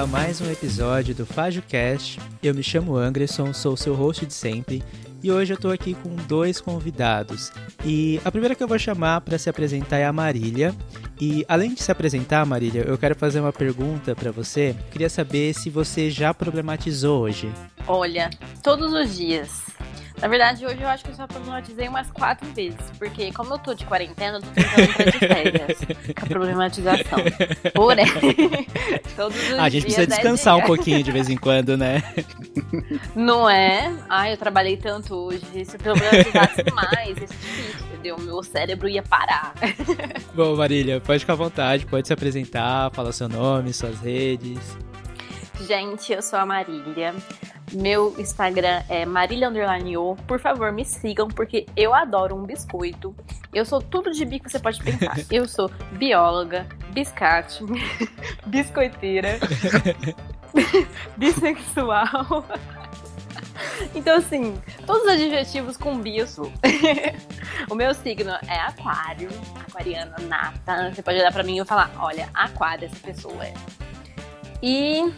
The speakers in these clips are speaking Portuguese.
A mais um episódio do FajoCast. Eu me chamo Anderson, sou seu host de sempre e hoje eu tô aqui com dois convidados. E a primeira que eu vou chamar para se apresentar é a Marília. E além de se apresentar, Marília, eu quero fazer uma pergunta para você. Eu queria saber se você já problematizou hoje. Olha, todos os dias. Na verdade, hoje eu acho que eu só problematizei umas quatro vezes. Porque como eu tô de quarentena, eu tô tentando entrar de férias com a problematização. Porém, todos os ah, a gente dias precisa é descansar dia. um pouquinho de vez em quando, né? Não é? Ai, eu trabalhei tanto hoje. Se eu problematizasse mais, esse difícil, entendeu? Meu cérebro ia parar. Bom, Marília, pode ficar à vontade, pode se apresentar, falar seu nome, suas redes. Gente, eu sou a Marília. Meu Instagram é marília_o. Por favor, me sigam, porque eu adoro um biscoito. Eu sou tudo de bi que você pode pensar. Eu sou bióloga, biscate, biscoiteira, bissexual. Então, assim, todos os adjetivos com bi eu sou. o meu signo é aquário, aquariana nata. Você pode olhar pra mim e falar, olha, aquário essa pessoa é. E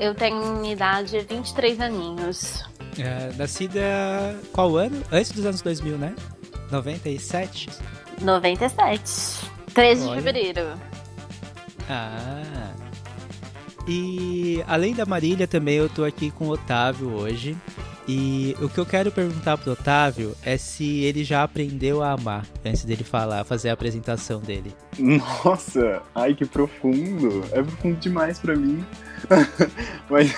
eu tenho idade 23 aninhos. É, nascida qual ano? Antes dos anos 2000, né? 97? 97. 13 de Olha. fevereiro. Ah. E além da Marília, também eu tô aqui com o Otávio hoje. E o que eu quero perguntar pro Otávio é se ele já aprendeu a amar antes dele falar, fazer a apresentação dele. Nossa, ai que profundo. É profundo demais pra mim. Mas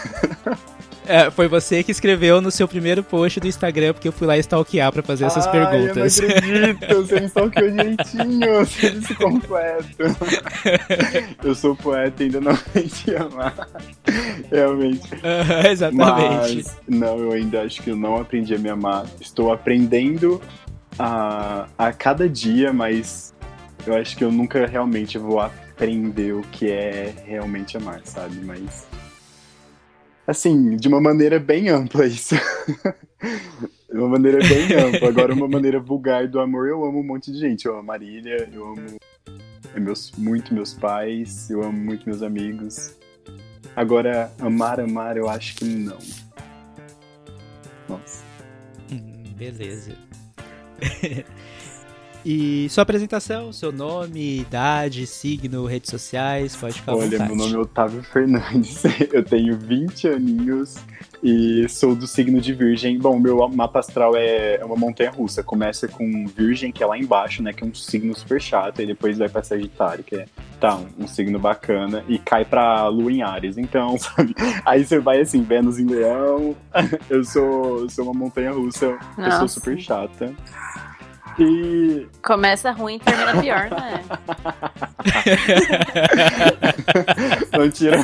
É, foi você que escreveu no seu primeiro post do Instagram, porque eu fui lá stalkear pra fazer essas ai, perguntas. Eu não acredito, você me stalkeou direitinho, você disse completo. Eu sou poeta e ainda não aprendi a amar. Realmente. Aham, Exatamente. Mas não, eu ainda acho que eu não aprendi a me amar. Estou aprendendo a, a cada dia, mas eu acho que eu nunca realmente vou aprender o que é realmente amar, sabe? Mas. Assim, de uma maneira bem ampla isso. de uma maneira bem ampla. Agora, uma maneira vulgar do amor, eu amo um monte de gente. Eu amo a Marília, eu amo meus, muito meus pais, eu amo muito meus amigos. Agora, amar, amar, eu acho que não. Nossa. Hum, beleza. e sua apresentação, seu nome, idade, signo, redes sociais, pode ficar à Olha, meu nome é Otávio Fernandes, eu tenho 20 aninhos e sou do signo de Virgem. Bom, meu mapa astral é é uma montanha russa. Começa com Virgem, que é lá embaixo, né? Que é um signo super chato, e depois vai pra Sagitário, que é tá, um, um signo bacana, e cai pra Lua em Ares. Então, sabe? Aí você vai assim, Vênus em Leão. Eu sou, eu sou uma montanha russa, eu sou super chata. E Começa ruim e termina pior, né? não tira,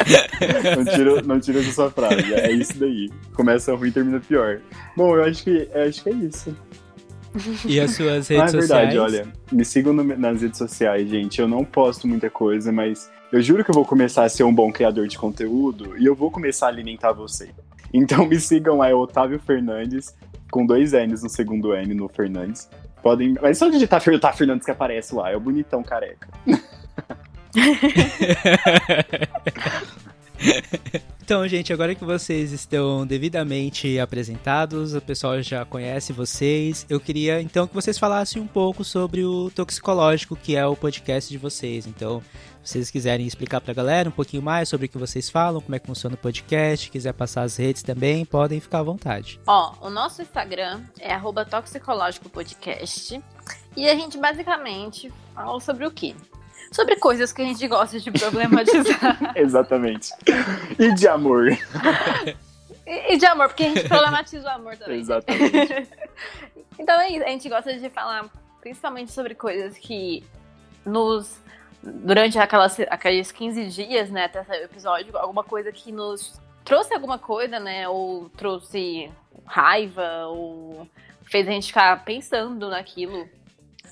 não tira, não tira essa sua frase. É isso daí. Começa ruim e termina pior. Bom, eu acho que, eu acho que é isso. E as suas Ah, redes é verdade, sociais? olha. Me sigam no- nas redes sociais, gente. Eu não posto muita coisa, mas eu juro que eu vou começar a ser um bom criador de conteúdo e eu vou começar a alimentar você. Então me sigam lá, é Otávio Fernandes, com dois N's no segundo N no Fernandes. Podem. Mas só digitar Fer- Otávio Fernandes que aparece lá, é o bonitão careca. Então, gente, agora que vocês estão devidamente apresentados, o pessoal já conhece vocês, eu queria então que vocês falassem um pouco sobre o Toxicológico, que é o podcast de vocês. Então, vocês quiserem explicar pra galera um pouquinho mais sobre o que vocês falam, como é que funciona o podcast, quiser passar as redes também, podem ficar à vontade. Ó, o nosso Instagram é arroba toxicológico podcast. E a gente basicamente fala sobre o quê? Sobre coisas que a gente gosta de problematizar. Exatamente. E de amor. e, e de amor, porque a gente problematiza o amor também. Exatamente. então é isso, a gente gosta de falar principalmente sobre coisas que nos. Durante aquelas, aqueles 15 dias, né, até o episódio, alguma coisa que nos trouxe alguma coisa, né, ou trouxe raiva, ou fez a gente ficar pensando naquilo.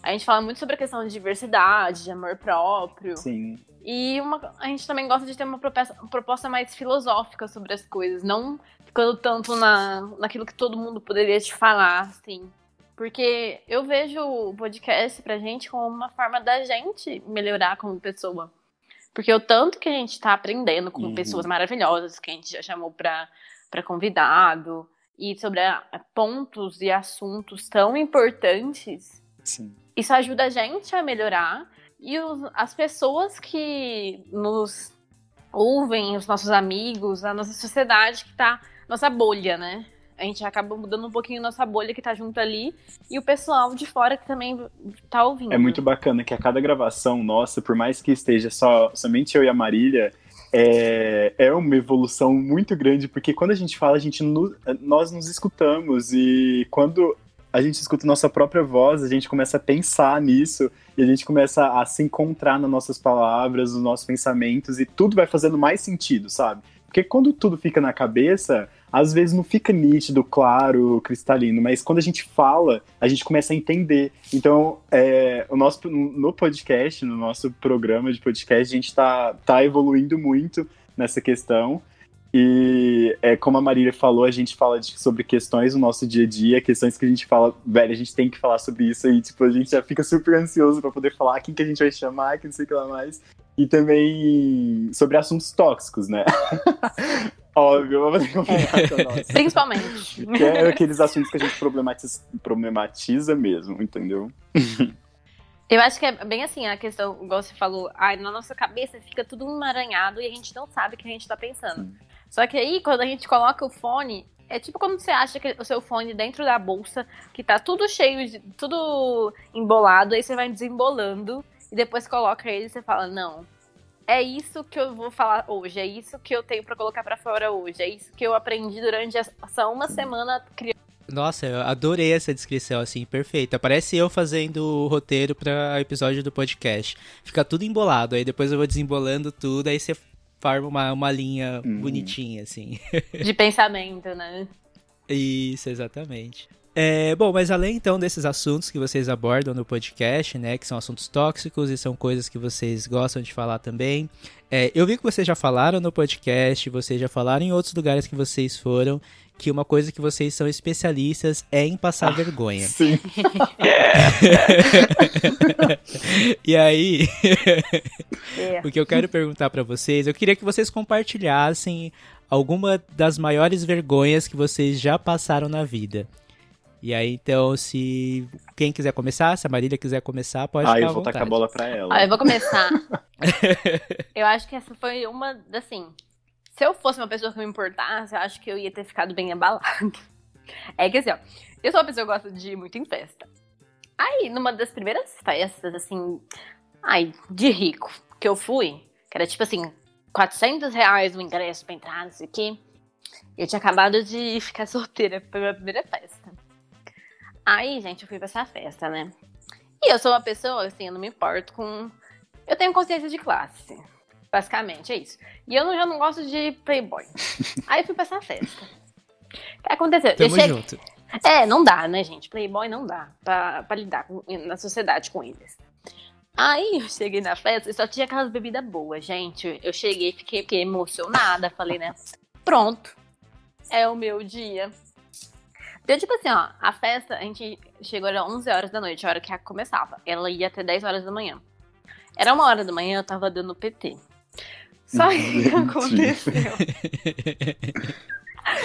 A gente fala muito sobre a questão de diversidade, de amor próprio. Sim. E uma- a gente também gosta de ter uma proposta, uma proposta mais filosófica sobre as coisas, não ficando tanto na, naquilo que todo mundo poderia te falar, assim. Porque eu vejo o podcast pra gente como uma forma da gente melhorar como pessoa. Porque o tanto que a gente tá aprendendo com Uhum. pessoas maravilhosas que a gente já chamou pra, pra convidado, e sobre a- pontos e assuntos tão importantes, Sim. isso ajuda a gente a melhorar. E os- as pessoas que nos ouvem, os nossos amigos, a nossa sociedade que tá, nossa bolha, né? A gente acaba mudando um pouquinho nossa bolha que tá junto ali. E o pessoal de fora que também tá ouvindo. É muito bacana que a cada gravação nossa, por mais que esteja só somente eu e a Marília, é, é uma evolução muito grande, porque quando a gente fala, a gente nós nos escutamos e quando a gente escuta nossa própria voz, a gente começa a pensar nisso e a gente começa a se encontrar nas nossas palavras, nos nossos pensamentos e tudo vai fazendo mais sentido, sabe? Porque quando tudo fica na cabeça, às vezes não fica nítido, claro, cristalino, mas quando a gente fala, a gente começa a entender. Então, é, o nosso, no podcast, no nosso programa de podcast, a gente tá, tá evoluindo muito nessa questão. E é, como a Marília falou, a gente fala de- sobre questões do nosso dia a dia, questões que a gente fala, velho, a gente tem que falar sobre isso aí, tipo, a gente já fica super ansioso pra poder falar quem que a gente vai chamar, que não sei o que lá mais. E também sobre assuntos tóxicos, né? Óbvio, vamos ter que combinar com nós. Principalmente. Que é aqueles assuntos que a gente problematiza, problematiza mesmo, entendeu? Eu acho que é bem assim a questão, igual você falou, ai, na nossa cabeça fica tudo emaranhado e a gente não sabe o que a gente tá pensando. Sim. Só que aí, quando a gente coloca o fone, é tipo quando você acha que o seu fone dentro da bolsa, que tá tudo cheio de. tudo embolado, aí você vai desembolando e depois coloca ele e você fala, não. É isso que eu vou falar hoje, é isso que eu tenho pra colocar pra fora hoje, é isso que eu aprendi durante essa uma semana criando. Nossa, eu adorei essa descrição, assim, perfeita. Parece eu fazendo o roteiro para episódio do podcast. Fica tudo embolado, aí depois eu vou desembolando tudo, aí você forma uma, uma linha Uhum. bonitinha, assim. de pensamento, né? Isso, exatamente. É, bom, mas além então desses assuntos que vocês abordam no podcast, né, que são assuntos tóxicos e são coisas que vocês gostam de falar também, é, eu vi que vocês já falaram no podcast, vocês já falaram em outros lugares que vocês foram, que uma coisa que vocês são especialistas é em passar vergonha. Sim. E aí, É. o que eu quero perguntar pra vocês, eu queria que vocês compartilhassem alguma das maiores vergonhas que vocês já passaram na vida. E aí, então, se quem quiser começar, se a Marília quiser começar, pode Ah, eu vou tacar a bola pra ela. Ó, eu vou começar. eu acho que essa foi uma, assim, se eu fosse uma pessoa que me importasse, eu acho que eu ia ter ficado bem abalada. É que assim, ó, eu sou uma pessoa que gosta de ir muito em festa. Aí, numa das primeiras festas, assim, ai, de rico, que eu fui, que era tipo assim, 400 reais o ingresso pra entrar, não sei o quê. Eu tinha acabado de ficar solteira minha primeira festa. Aí, gente, eu fui pra essa festa, né? E eu sou uma pessoa, assim, eu não me importo com. Eu tenho consciência de classe. Basicamente, é isso. E eu não- já não gosto de playboy. Aí eu fui pra essa festa. O que aconteceu? Eu Tamo cheguei- junto. É, não dá, né, gente? Playboy não dá pra, pra lidar com- na sociedade com eles. Aí eu cheguei na festa e só tinha aquelas bebidas boas, gente. Eu cheguei, fiquei, fiquei emocionada. Falei, né? Pronto. É o meu dia. Deu tipo assim, ó. A festa, a gente chegou era 11 horas da noite, a hora que começava. Ela ia até 10 horas da manhã. Era uma hora da manhã, eu tava dando PT. Só que aconteceu?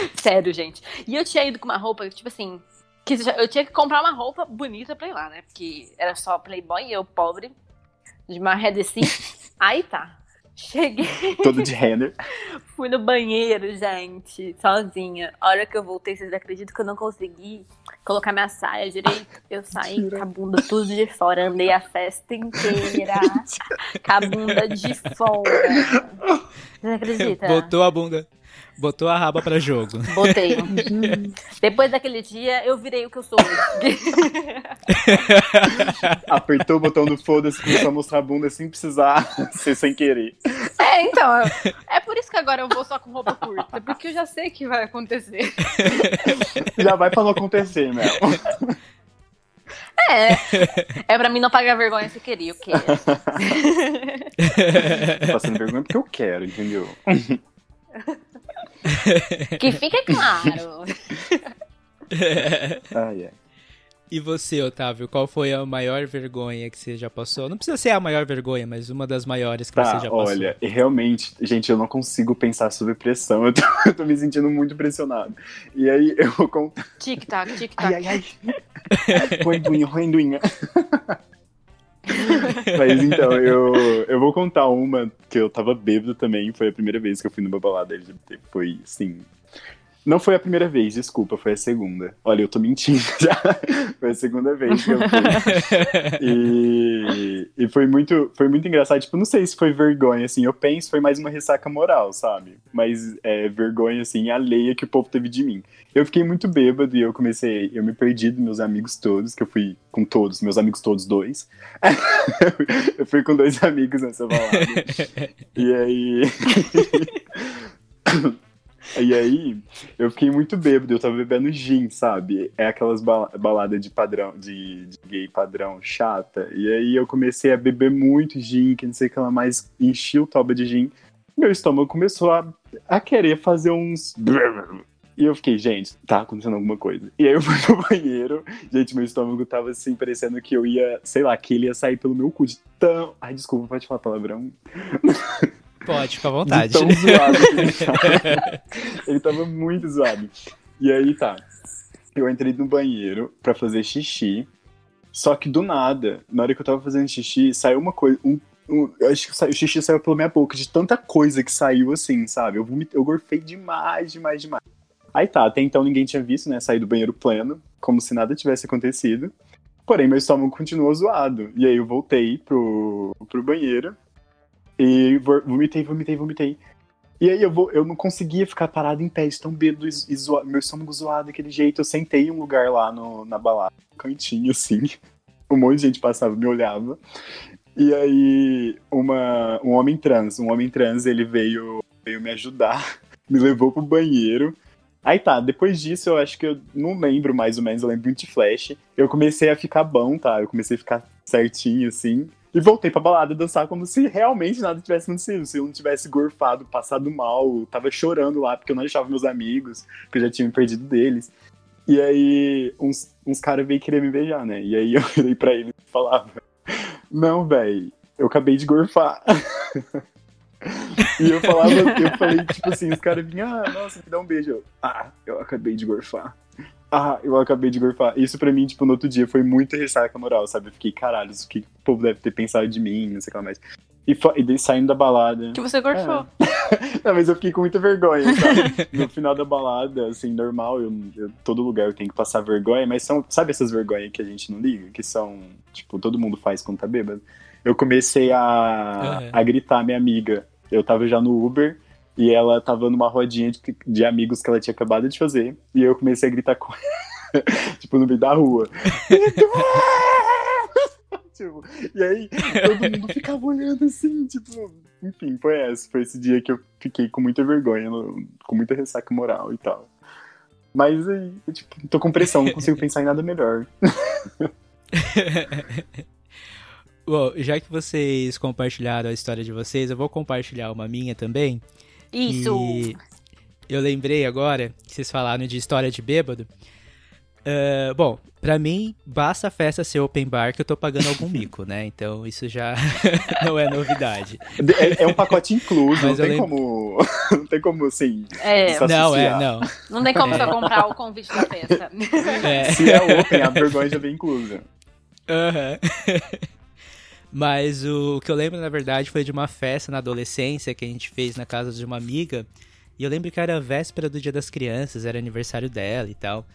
Sério, gente. E eu tinha ido com uma roupa, tipo assim. Que eu tinha que comprar uma roupa bonita pra ir lá, né? Porque era só Playboy e eu pobre. De uma assim. Aí tá. Cheguei, Todo de Renner. fui no banheiro, gente, sozinha. A hora que eu voltei, vocês acreditam que eu não consegui colocar minha saia direito? Eu saí com a bunda tudo de fora, andei a festa inteira. com a bunda de fora. Você acredita? Botou a bunda, botou a raba pra jogo. Botei. Depois daquele dia, eu virei o que eu sou hoje. Apertou o botão do foda-se, começou a mostrar a bunda sem precisar ser sem querer. É, então. É por isso que agora eu vou só com roupa curta. Porque eu já sei que vai acontecer. Já vai pra não acontecer, Mel. É. É pra mim não pagar vergonha se queria, o quê? Tô passando vergonha porque eu quero, entendeu? Que fique claro. Ah, é. E você, Otávio, qual foi a maior vergonha que você já passou? Não precisa ser a maior vergonha, mas uma das maiores que Tá, você já passou. olha, realmente, gente, eu não consigo pensar sob pressão. Eu tô, eu tô me sentindo muito pressionado. E aí eu vou contar. Tic-tac, Ai, tic-tac. ai, ai. Roenduinha, roenduinha. Mas então, eu, eu vou contar uma que eu tava bêbado também. Foi a primeira vez que eu fui numa balada LGBT. Foi, assim. Não foi a primeira vez, desculpa, foi a segunda. Olha, eu tô mentindo já. Foi a segunda vez que eu fui. E, e foi muito foi muito engraçado. Tipo, não sei se foi vergonha, assim. Eu penso foi mais uma ressaca moral, sabe? Mas é vergonha, assim, alheia que o povo teve de mim. Eu fiquei muito bêbado e eu comecei. Eu me perdi dos meus amigos todos, que eu fui com todos, meus amigos todos dois. eu fui com dois amigos nessa balada. E aí. E aí, eu fiquei muito bêbado, eu tava bebendo gin, sabe? É aquelas ba baladas de padrão, de, de, gay padrão chata. E aí eu comecei a beber muito gin, que não sei o que ela mais, enchi o toba de gin. Meu estômago começou a, a querer fazer uns. E eu fiquei, gente, tá acontecendo alguma coisa. E aí eu fui no banheiro, gente, meu estômago tava assim, parecendo que eu ia, sei lá, que ele ia sair pelo meu cu de tão. Ai, desculpa, pode falar palavrão? Pode, fica à vontade. De tão zoado que ele tava. ele tava muito zoado. E aí tá. Eu entrei no banheiro pra fazer xixi. Só que do nada, na hora que eu tava fazendo xixi, saiu uma coisa. Um, um, eu acho que saiu, o xixi saiu pela minha boca, de tanta coisa que saiu assim, sabe? Eu, vomitei, eu gorfei demais, demais, demais. Aí tá, até então ninguém tinha visto, né? Sair do banheiro pleno, como se nada tivesse acontecido. Porém, meu estômago continuou zoado. E aí eu voltei pro, pro banheiro. E vomitei, vomitei, vomitei. E aí eu, vou, eu não conseguia ficar parado em pé, de tão bêbado e zoado, meu estômago zoado daquele jeito. Eu sentei em um lugar lá no, na balada, um cantinho assim. Um monte de gente passava, me olhava. E aí uma, um homem trans, um homem trans, ele veio, veio me ajudar, me levou pro banheiro. Aí tá, depois disso eu acho que eu não lembro mais ou menos, eu lembro de flash. Eu comecei a ficar bom, tá? Eu comecei a ficar certinho assim. E voltei pra balada dançar como se realmente nada tivesse acontecido. Se eu não tivesse gorfado, passado mal, tava chorando lá porque eu não achava meus amigos, porque eu já tinha me perdido deles. E aí, uns, uns caras veio querer me beijar, né? E aí eu virei pra eles e falava: Não, velho, eu acabei de gorfar. e eu falava, eu falei, tipo assim, os caras vinham, ah, nossa, me dá um beijo. Eu, ah, eu acabei de gorfar. Ah, eu acabei de gorfar. Isso pra mim, tipo, no outro dia foi muito ressaca moral, sabe? Eu fiquei, caralho, isso que o povo deve ter pensado de mim, não sei o que mais. E, e saindo da balada. Que você gorfou. É. não, mas eu fiquei com muita vergonha, sabe? no final da balada, assim, normal, eu, eu, todo lugar eu tenho que passar vergonha, mas são, sabe essas vergonhas que a gente não liga? Que são, tipo, todo mundo faz quando tá bêbado? Eu comecei a, uhum. a gritar minha amiga. Eu tava já no Uber. E ela tava numa rodinha de, de, amigos que ela tinha acabado de fazer. E eu comecei a gritar com ela, tipo, no meio da rua. tipo, e aí, todo mundo ficava olhando assim, tipo. Enfim, foi essa. Foi esse dia que eu fiquei com muita vergonha, com muita ressaca moral e tal. Mas aí, eu, tipo, tô com pressão, não consigo pensar em nada melhor. Bom, já que vocês compartilharam a história de vocês, eu vou compartilhar uma minha também. Isso! E eu lembrei agora que vocês falaram de história de bêbado. Uh, bom, pra mim, basta a festa ser open bar que eu tô pagando algum mico, né? Então isso já não é novidade. É, é um pacote incluso, não tem lembro... como. Não tem como, assim. É. Não, é, não. Não tem como é. só comprar o convite da festa. É. Se é open, a vergonha já vem inclusa. Aham. Uhum. Mas o, que eu lembro, na verdade, foi de uma festa na adolescência que a gente fez na casa de uma amiga. E eu lembro que era véspera do Dia das Crianças, era aniversário dela e tal.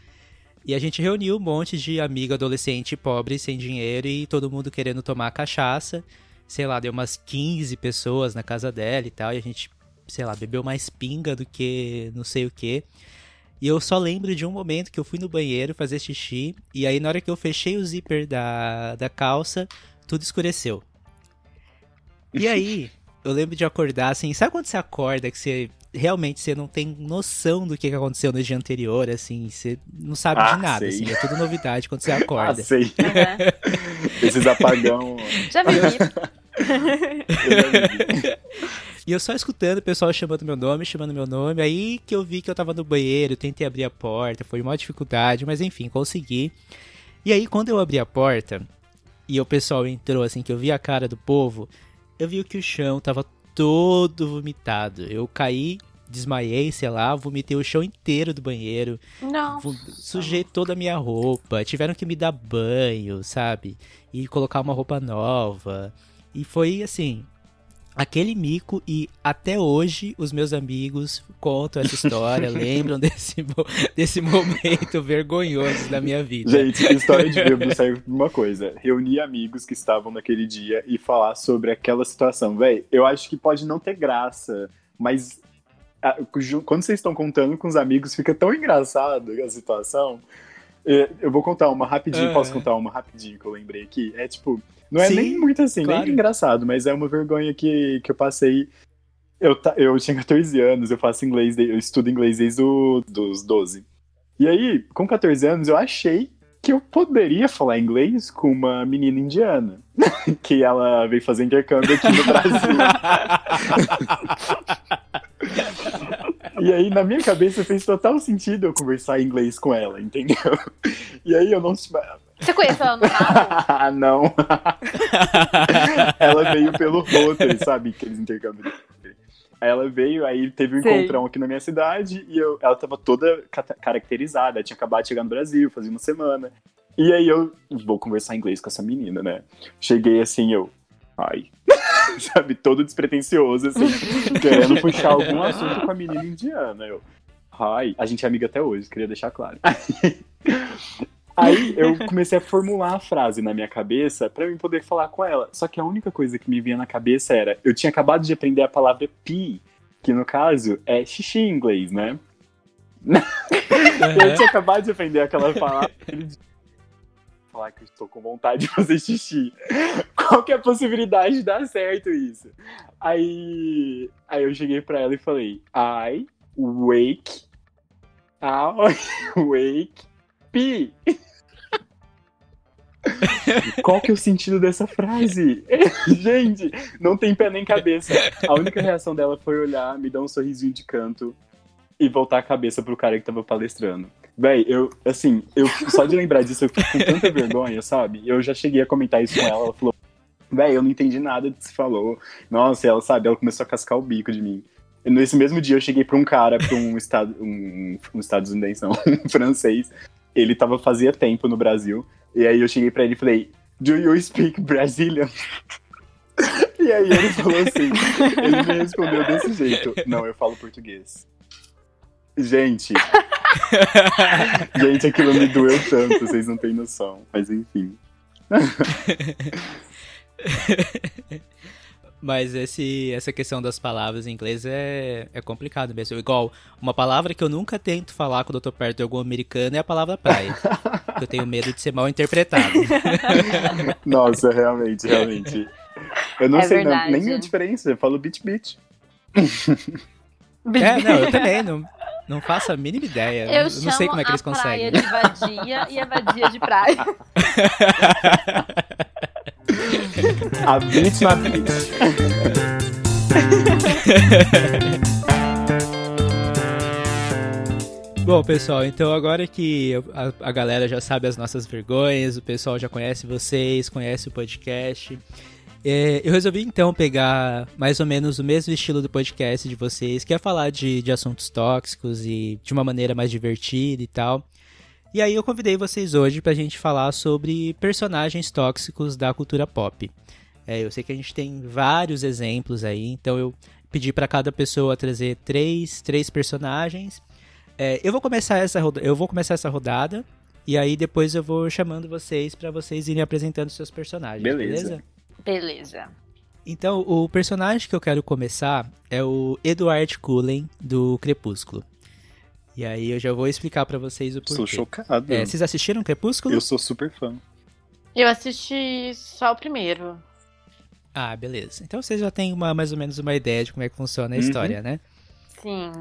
E a gente reuniu um monte de amigo adolescente pobre, sem dinheiro e todo mundo querendo tomar cachaça. Sei lá, deu umas 15 pessoas na casa dela e tal. E a gente, sei lá, bebeu mais pinga do que não sei o que. E eu só lembro de um momento que eu fui no banheiro fazer xixi. E aí, na hora que eu fechei o zíper da, da calça, tudo escureceu. E aí, eu lembro de acordar assim, sabe quando você acorda que você realmente você não tem noção do que aconteceu no dia anterior, assim, você não sabe ah, de nada, sei. assim, é tudo novidade quando você acorda. Ah, sei. Uhum. Esses apagão. Já vi. E eu só escutando o pessoal chamando meu nome, chamando meu nome, aí que eu vi que eu tava no banheiro, tentei abrir a porta, foi uma dificuldade, mas enfim, consegui. E aí, quando eu abri a porta e o pessoal entrou, assim, que eu vi a cara do povo, eu vi que o chão tava todo vomitado. Eu caí, desmaiei, sei lá, vomitei o chão inteiro do banheiro. Não. Sujei toda a minha roupa. Tiveram que me dar banho, sabe? E colocar uma roupa nova. E foi assim, aquele mico e até hoje os meus amigos contam essa história, lembram desse, desse momento vergonhoso da minha vida. Gente, história de bêbado serve pra uma coisa: reunir amigos que estavam naquele dia e falar sobre aquela situação. Véi, eu acho que pode não ter graça, mas quando vocês estão contando com os amigos, fica tão engraçado a situação. É, eu vou contar uma rapidinho, posso contar uma rapidinho que eu lembrei aqui? É tipo, não é Sim, nem muito assim, claro. nem engraçado, mas é uma vergonha que, que eu passei. Eu, eu tinha 14 anos, eu faço inglês, eu estudo inglês desde o, dos 12. E aí, com 14 anos, eu achei que eu poderia falar inglês com uma menina indiana. que ela veio fazer intercâmbio aqui no Brasil. E aí, na minha cabeça, fez total sentido eu conversar inglês com ela, entendeu? E aí eu não. Você conhece ela no carro? não. ela veio pelo roteiro, sabe? Aqueles intercâmbios. Aí ela veio, aí teve um Sei. encontrão aqui na minha cidade e eu, ela tava toda caracterizada, tinha acabado de chegar no Brasil, fazia uma semana. E aí eu vou conversar inglês com essa menina, né? Cheguei assim, eu. Ai. sabe, todo despretensioso, assim, querendo puxar algum assunto com a menina indiana. Eu. Ai. A gente é amiga até hoje, queria deixar claro. Aí eu comecei a formular a frase na minha cabeça para eu poder falar com ela. Só que a única coisa que me vinha na cabeça era: eu tinha acabado de aprender a palavra pi, que no caso é xixi em inglês, né? Uhum. eu tinha acabado de aprender aquela palavra. Falar que estou com vontade de fazer xixi. Qual que é a possibilidade de dar certo isso? Aí, aí eu cheguei para ela e falei: I wake, I wake pi. Qual que é o sentido dessa frase? Gente, não tem pé nem cabeça. A única reação dela foi olhar, me dar um sorrisinho de canto e voltar a cabeça pro cara que tava palestrando. Véi, eu, assim, eu só de lembrar disso eu fico com tanta vergonha, sabe? Eu já cheguei a comentar isso com ela, ela falou, véi, eu não entendi nada do que você falou. Nossa, ela, sabe, ela começou a cascar o bico de mim. E nesse mesmo dia eu cheguei pra um cara, pra um estado, um, um estadunidense, não, um francês. Ele tava fazia tempo no Brasil. E aí eu cheguei pra ele e falei, Do you speak Brazilian? E aí ele falou assim, ele me respondeu desse jeito. Não, eu falo português. Gente. gente, aquilo me doeu tanto, vocês não têm noção. Mas enfim. Mas esse, essa questão das palavras em inglês é, é complicado mesmo. Igual, uma palavra que eu nunca tento falar quando eu tô perto de algum americano é a palavra praia. eu tenho medo de ser mal interpretado. Nossa, realmente, realmente. Eu não é sei não, nem a diferença, eu falo beach beach. é, não, eu também não, não faço a mínima ideia. Eu, eu não sei como é que eles conseguem. a praia de vadia e a vadia de praia. a beach. Bom, pessoal, então agora que a, a, galera já sabe as nossas vergonhas, o pessoal já conhece vocês, conhece o podcast, é, eu resolvi então pegar mais ou menos o mesmo estilo do podcast de vocês, que é falar de, de assuntos tóxicos e de uma maneira mais divertida e tal. E aí eu convidei vocês hoje pra gente falar sobre personagens tóxicos da cultura pop. É, eu sei que a gente tem vários exemplos aí, então eu pedi para cada pessoa trazer três, três personagens. É, eu vou começar essa eu vou começar essa rodada e aí depois eu vou chamando vocês para vocês irem apresentando seus personagens. Beleza. beleza? Beleza. Então, o personagem que eu quero começar é o Edward Cullen, do Crepúsculo. E aí eu já vou explicar para vocês o porquê. Sou chocado. É, vocês assistiram Crepúsculo? Eu sou super fã. Eu assisti só o primeiro. Ah, beleza. Então vocês já têm uma, mais ou menos uma ideia de como é que funciona a uhum. história, né? Sim.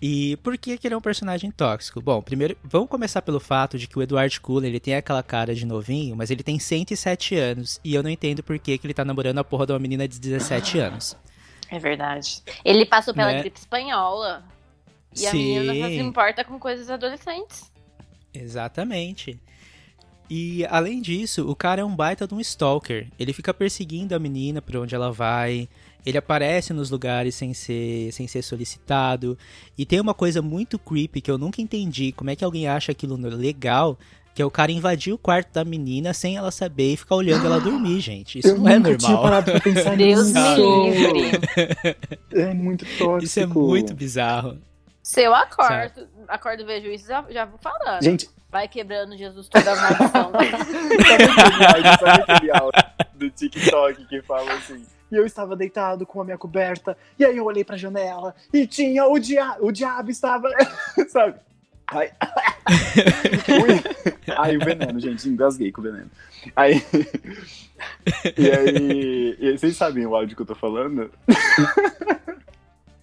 E por que, que ele é um personagem tóxico? Bom, primeiro, vamos começar pelo fato de que o Edward Cullen, ele tem aquela cara de novinho, mas ele tem 107 anos, e eu não entendo por que, que ele tá namorando a porra de uma menina de 17 anos. É verdade. Ele passou pela né? gripe espanhola, e Sim. a menina se importa com coisas adolescentes. Exatamente. E além disso, o cara é um baita de um stalker. Ele fica perseguindo a menina por onde ela vai. Ele aparece nos lugares sem ser, sem ser solicitado. E tem uma coisa muito creepy que eu nunca entendi. Como é que alguém acha aquilo legal? Que é o cara invadir o quarto da menina sem ela saber e ficar olhando ela dormir, gente. Isso eu não é nunca normal. Tinha parado pra pensar Deus me livre. É muito tóxico. Isso é muito bizarro. Se eu acordo, acordo e vejo isso, já, já vou falando. Gente, Vai quebrando Jesus toda a maldição. sabe aquele áudio, sabe aquele áudio do TikTok que fala assim? E eu estava deitado com a minha coberta, e aí eu olhei pra janela e tinha o diabo, o diabo estava, sabe? Ai. Ai, o veneno, gente, engasguei com o veneno. Aí, e aí, e vocês sabem o áudio que eu tô falando?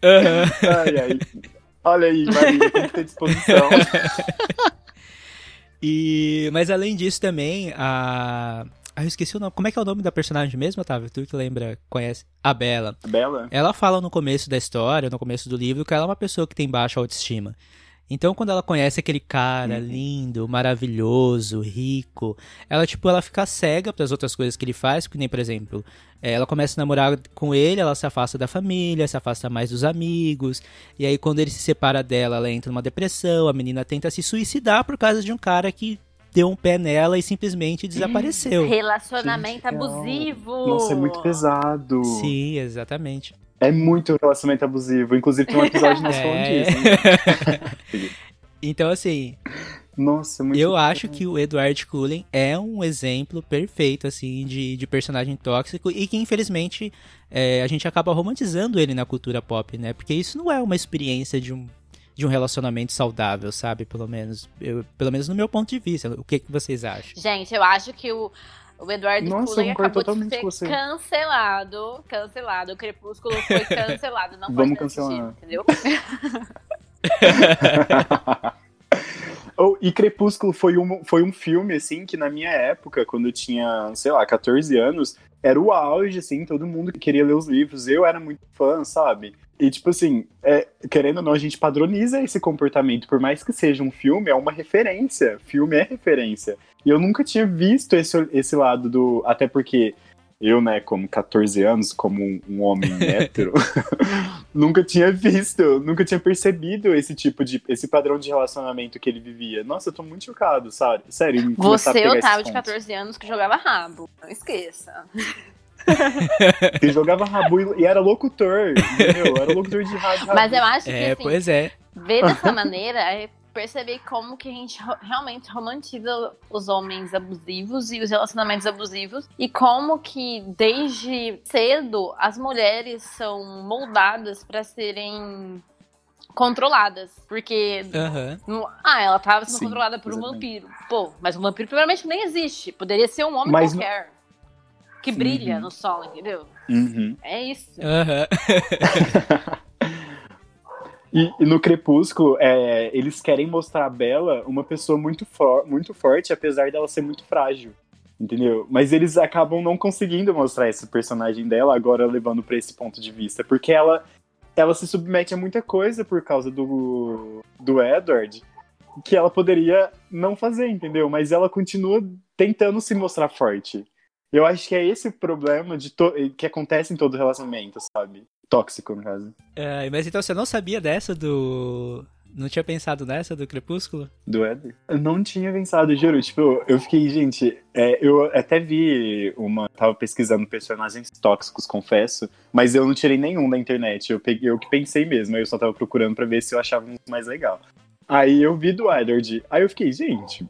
Aham. Ai, ai. Olha aí, Maria, tem que ter disposição. E, mas além disso também, a. Ah, eu esqueci o nome. Como é que é o nome da personagem mesmo, Otávio? Tu que lembra, conhece? A Bela. Bela? Ela fala no começo da história, no começo do livro, que ela é uma pessoa que tem baixa autoestima. Então, quando ela conhece aquele cara Uhum. lindo, maravilhoso, rico, ela, tipo, ela fica cega para as outras coisas que ele faz, porque nem, por exemplo, eh, ela começa a namorar com ele, ela se afasta da família, se afasta mais dos amigos, e aí quando ele se separa dela, ela entra numa depressão, a menina tenta se suicidar por causa de um cara que deu um pé nela e simplesmente desapareceu. Relacionamento Gente, real. abusivo. Nossa, é muito pesado. Sim, exatamente. É muito relacionamento abusivo. Inclusive, tem um episódio nós falando É. disso. Né? Então, assim, Nossa, muito Eu acho que o Edward Cullen é um exemplo perfeito, assim, de, de personagem tóxico e que, infelizmente, é, a gente acaba romantizando ele na cultura pop, né? Porque isso não é uma experiência de um, de um relacionamento saudável, sabe? Pelo menos, eu, pelo menos no meu ponto de vista. O que, que vocês acham? Gente, eu acho que o, o Eduardo Nossa, Cullen eu concordo acabou de totalmente ser com você. cancelado. Cancelado. O Crepúsculo foi cancelado. Não Vamos cancelar. entendeu? Oh, e Crepúsculo foi um, foi um filme, assim, que na minha época, quando eu tinha, sei lá, 14 anos, era o auge, assim, todo mundo queria ler os livros. Eu era muito fã, sabe? E, tipo assim, é, querendo ou não, a gente padroniza esse comportamento. Por mais que seja um filme, é uma referência. Filme é referência. E eu nunca tinha visto esse, esse lado do. Até porque eu, né, como 14 anos, como um, um homem hétero, nunca tinha visto, nunca tinha percebido esse tipo de. esse padrão de relacionamento que ele vivia. Nossa, eu tô muito chocado, sabe? Sério, Você, Otávio, de pontos. 14 anos, que jogava rabo. Não esqueça. Ele jogava rabu e era locutor, entendeu? Era locutor de rádio. Mas eu acho que, É, assim, pois é. ver dessa maneira é perceber como que a gente realmente romantiza os homens abusivos e os relacionamentos abusivos e como que desde cedo as mulheres são moldadas para serem controladas, porque não- ah, ela tava sendo Sim, controlada por um exatamente. vampiro. Pô, mas um vampiro primeiramente nem existe, poderia ser um homem Mas qualquer que brilha Uhum. no sol, entendeu? Uhum. É isso. Aham. E, e no Crepúsculo, é, eles querem mostrar a Bella uma pessoa muito, for, muito forte, apesar dela ser muito frágil. Entendeu? Mas eles acabam não conseguindo mostrar esse personagem dela agora levando pra esse ponto de vista. Porque ela, ela se submete a muita coisa por causa do, do Edward que ela poderia não fazer, entendeu? Mas ela continua tentando se mostrar forte. Eu acho que é esse o problema de que acontece em todo relacionamento, sabe? Tóxico, no caso. Ai, mas então você não sabia dessa do. Não tinha pensado nessa do Crepúsculo? Do Éder? Eu não tinha pensado, juro. Tipo, eu fiquei, gente, é, eu até vi uma. Tava pesquisando personagens tóxicos, confesso, mas eu não tirei nenhum da internet. Eu peguei eu que pensei mesmo, eu só tava procurando pra ver se eu achava um mais legal. Aí eu vi do Edward. Aí eu fiquei, gente,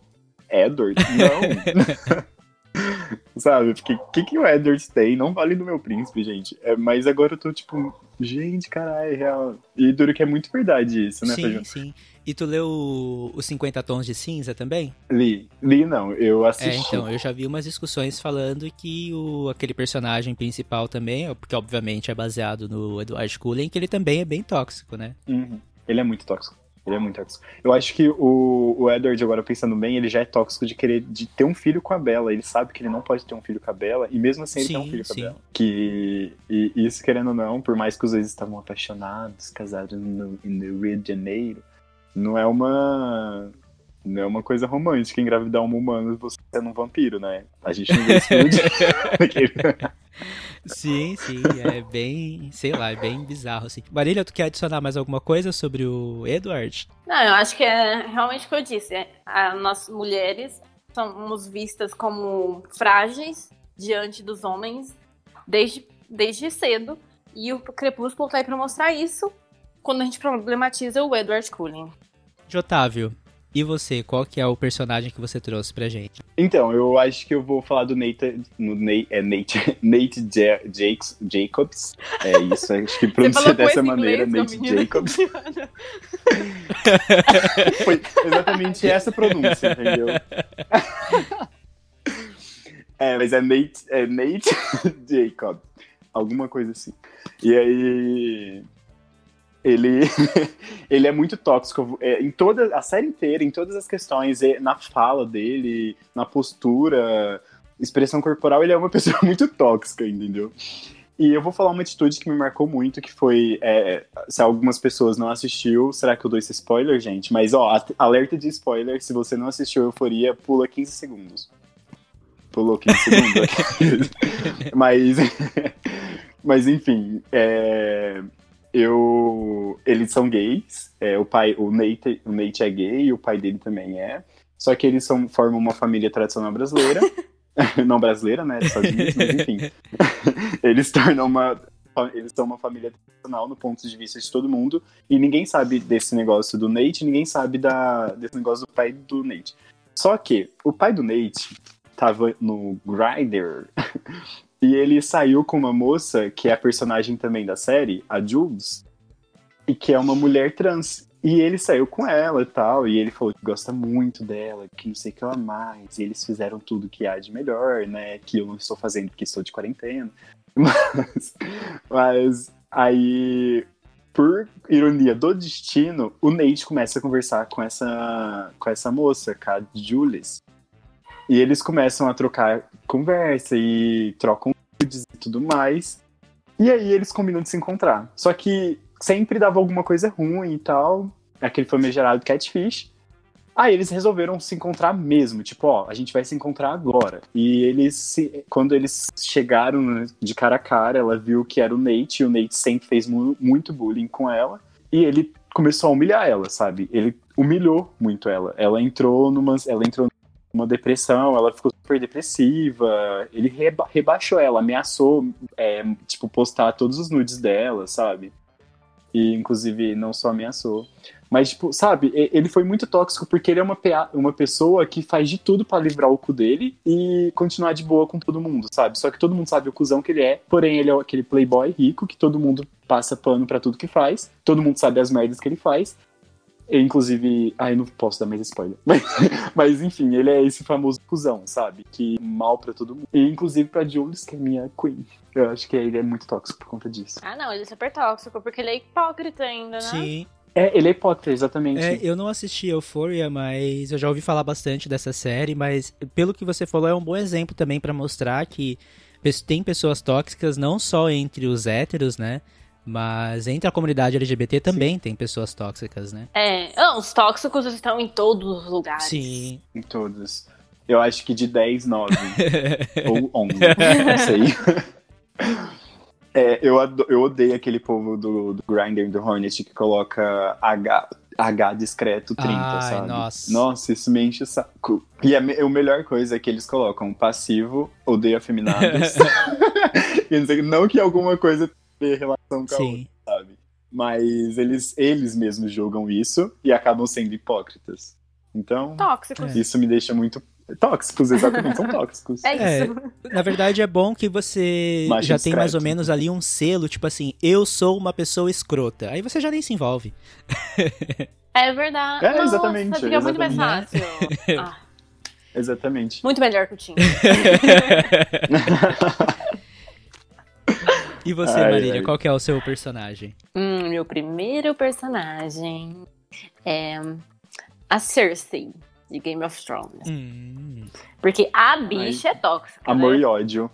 Edward? Não. Sabe, fiquei, o que, que o Edward tem? Não vale do meu príncipe, gente. É, mas agora eu tô tipo, gente, caralho, é real. E duro que é muito verdade isso, né, sim, sim. E tu leu os 50 Tons de Cinza também? Li, li não, eu É, assisti. então, eu já vi umas discussões falando que o, aquele personagem principal também, porque obviamente é baseado no Edward Cullen, que ele também é bem tóxico, né? Uhum. Ele é muito tóxico. Ele é muito tóxico. Eu acho que o, o Edward, agora pensando bem, ele já é tóxico de querer de ter um filho com a Bella. Ele sabe que ele não pode ter um filho com a Bella, e mesmo assim ele tem um Sim, filho com sim. a Bella. Que, e isso, querendo ou não, por mais que os dois estavam apaixonados, casados no, no Rio de Janeiro, não é uma. Não é uma coisa romântica engravidar um humano você sendo um vampiro, né? A gente não vê isso. Sim, sim, é bem, sei lá, é bem bizarro, assim. Marília, tu quer adicionar mais alguma coisa sobre o Edward? Não, eu acho que é realmente o que eu disse. É, nós mulheres somos vistas como frágeis diante dos homens desde, desde cedo. E o Crepúsculo tá aí pra mostrar isso quando a gente problematiza o Edward Cullen. De Otávio, e você, qual que é o personagem que você trouxe pra gente? Então, eu acho que eu vou falar do Nate, no Nate, é Nate, Nate Jakes, Jacobs. É isso, acho que pronuncia dessa maneira, Nate Jacobs. Foi exatamente essa pronúncia, entendeu? é, mas é Nate, é Nate Jacob, alguma coisa assim. E aí ele, ele é muito tóxico é, em toda a série inteira, em todas as questões, na fala dele, na postura, expressão corporal, ele é uma pessoa muito tóxica, entendeu? E eu vou falar uma atitude que me marcou muito, que foi, é, se algumas pessoas não assistiu, será que eu dou esse spoiler, gente? Mas, ó, alerta de spoiler, se você não assistiu Euforia, pula 15 segundos. Pulou 15 segundos. mas, mas, enfim, é, eu eles são gays é, o pai o Nate o Nate é gay e o pai dele também é. Só que eles são formam uma família tradicional brasileira. Não brasileira né Estados Unidos mas enfim. Eles tornam uma eles são uma família tradicional no ponto de vista de todo mundo. E ninguém sabe desse negócio do Nate ninguém sabe da desse negócio do pai do Nate. Só que o pai do Nate tava no Grindr e ele saiu com uma moça, que é a personagem também da série, a Jules, e que é uma mulher trans. E ele saiu com ela e tal, e ele falou que gosta muito dela, que não sei o que ela mais, e eles fizeram tudo que há de melhor, né? Que eu não estou fazendo porque estou de quarentena. Mas, mas aí, por ironia do destino, o Nate começa a conversar com essa, com essa moça, com a Jules. E eles começam a trocar conversa e trocam nudes e tudo mais. E aí eles combinam de se encontrar. Só que sempre dava alguma coisa ruim e tal. Aquele famigerado catfish. Aí eles resolveram se encontrar mesmo, tipo, ó, a gente vai se encontrar agora. E eles, se, quando eles chegaram de cara a cara, ela viu que era o Nate, e o Nate sempre fez mu muito bullying com ela, e ele começou a humilhar ela, sabe? Ele humilhou muito ela. Ela entrou numa, ela entrou uma depressão, ela ficou super depressiva, ele reba rebaixou ela, ameaçou, é, tipo, postar todos os nudes dela, sabe? E, inclusive, não só ameaçou. Mas, tipo, sabe, ele foi muito tóxico porque ele é uma, uma pessoa que faz de tudo para livrar o cu dele e continuar de boa com todo mundo, sabe? Só que todo mundo sabe o cuzão que ele é, porém ele é aquele playboy rico que todo mundo passa pano para tudo que faz, todo mundo sabe as merdas que ele faz, inclusive. Ah, eu não posso dar mais spoiler. Mas, mas, enfim, ele é esse famoso cuzão, sabe? Que mal pra todo mundo. E inclusive pra Jules, que é minha queen. Eu acho que ele é muito tóxico por conta disso. Ah, não, ele é super tóxico, porque ele é hipócrita ainda, né? Sim. É, ele é hipócrita, exatamente. É, eu não assisti Euphoria, mas eu já ouvi falar bastante dessa série, mas pelo que você falou, é um bom exemplo também para mostrar que tem pessoas tóxicas não só entre os héteros, né? Mas entre a comunidade LGBT também Sim. tem pessoas tóxicas, né? É, não, os tóxicos estão em todos os lugares. Sim. Em todos. Eu acho que de 10, 9. ou 11. Não sei. É, eu, eu odeio aquele povo do, do Grindr, do Hornet, que coloca H, H discreto 30, Ai, sabe? Nossa. Nossa, isso me enche o saco. E a, a melhor coisa é que eles colocam passivo, odeio afeminados. não que alguma coisa ter relação com a outra, sabe? Mas eles, eles mesmos julgam isso e acabam sendo hipócritas. Então, tóxicos. isso me deixa muito tóxicos, exatamente, são tóxicos. É isso. É, na verdade é bom que você já tem mais ou menos ali um selo, tipo assim, eu sou uma pessoa escrota. Aí você já nem se envolve. É verdade. É, exatamente. Nossa, fica muito mais fácil. Ah. Exatamente. Muito melhor que o Tim. E você, ai, Marília, ai. qual que é o seu personagem? Hum, meu primeiro personagem é a Cersei, de Game of Thrones. Hum. Porque a bicha ai. é tóxica. Amor né? e ódio.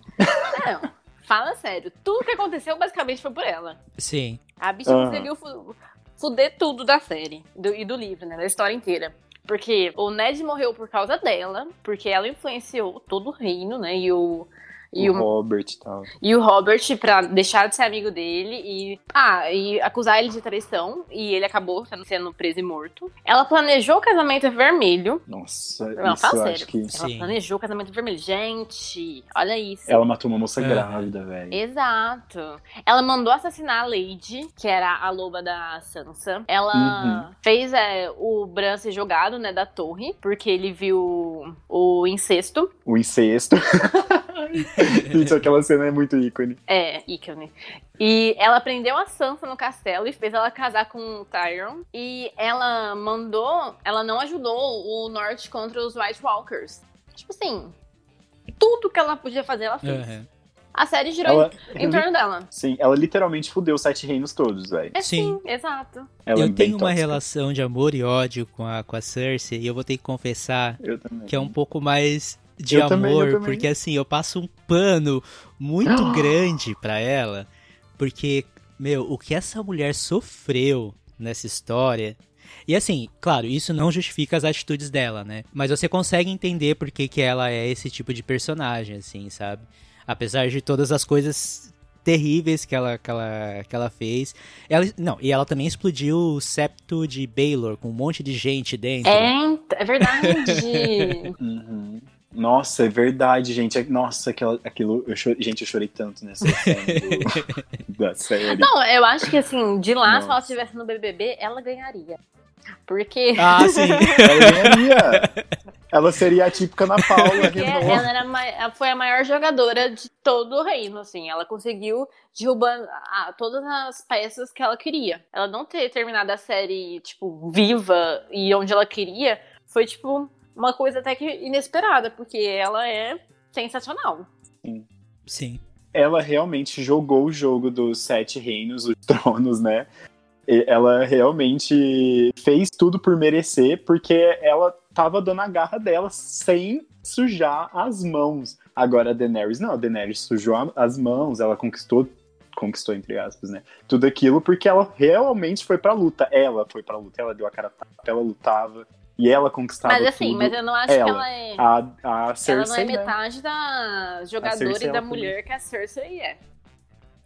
Não, fala sério. Tudo que aconteceu basicamente foi por ela. Sim. A bicha uhum. conseguiu fuder tudo da série do, e do livro, né? Da história inteira. Porque o Ned morreu por causa dela, porque ela influenciou todo o reino, né? E o e o, o Robert e tal. E o Robert pra deixar de ser amigo dele e. Ah, e acusar ele de traição. E ele acabou sendo preso e morto. Ela planejou o casamento vermelho. Nossa, Não, isso fala eu sério. acho que. Ela Sim. planejou o casamento vermelho. Gente, olha isso. Ela matou uma moça É. grávida, velho. Exato. Ela mandou assassinar a Lady, que era a loba da Sansa. Ela Uhum. fez é, o Bran ser jogado, né, da torre, porque ele viu o incesto. O incesto. Gente, aquela cena é muito ícone. É, ícone. E ela prendeu a Sansa no castelo e fez ela casar com o Tyrion. E ela mandou. Ela não ajudou o Norte contra os White Walkers. Tipo assim. Tudo que ela podia fazer, ela fez. Aham. A série girou Ela, em, em torno dela. sim, ela literalmente fudeu os sete reinos todos, velho. É Sim. sim, exato. Ela é eu bem tenho uma tóxica. relação de amor e ódio com a, com a Cersei e eu vou ter que confessar que é um pouco mais de Eu amor, também, porque assim, eu passo um pano muito grande pra ela, porque, meu, o que essa mulher sofreu nessa história. E assim, claro, isso não justifica as atitudes dela, né? Mas você consegue entender por que, que ela é esse tipo de personagem, assim, sabe? Apesar de todas as coisas terríveis que ela, que ela, que ela fez. Ela, não, e ela também explodiu o septo de Baylor com um monte de gente dentro. É, é verdade. Uhum. Nossa, é verdade, gente. É- Nossa, aquela, aquilo. Eu chorei, gente, eu chorei tanto nessa cena do- da série. Não, eu acho que assim, de lá, se ela Nossa. estivesse no BBB, ela ganharia. Porque. Ah, sim. Ela ganharia. Ela seria a típica Ana Paula Porque Renault. ela era ma- foi a maior jogadora de todo o reino, assim. Ela conseguiu derrubar ah, todas as peças que ela queria. Ela não ter terminado a série, tipo, viva e onde ela queria, foi, tipo, uma coisa até que inesperada, porque ela é sensacional. Sim. Ela realmente jogou o jogo dos sete reinos, os tronos, né? E Ela realmente fez tudo por merecer, porque ela tava dando a garra dela sem sujar as mãos. Agora a Daenerys, não, a Daenerys sujou as mãos, ela conquistou, conquistou entre aspas, né? Tudo aquilo porque ela realmente foi pra luta. Ela foi pra luta, ela deu a cara a tapa, ela lutava e ela conquistava Mas assim, tudo. mas eu não acho que Ela. ela é. A, a Ela não Cersei, é né? metade da jogadora Cersei, e da ela foi- mulher que a Cersei é.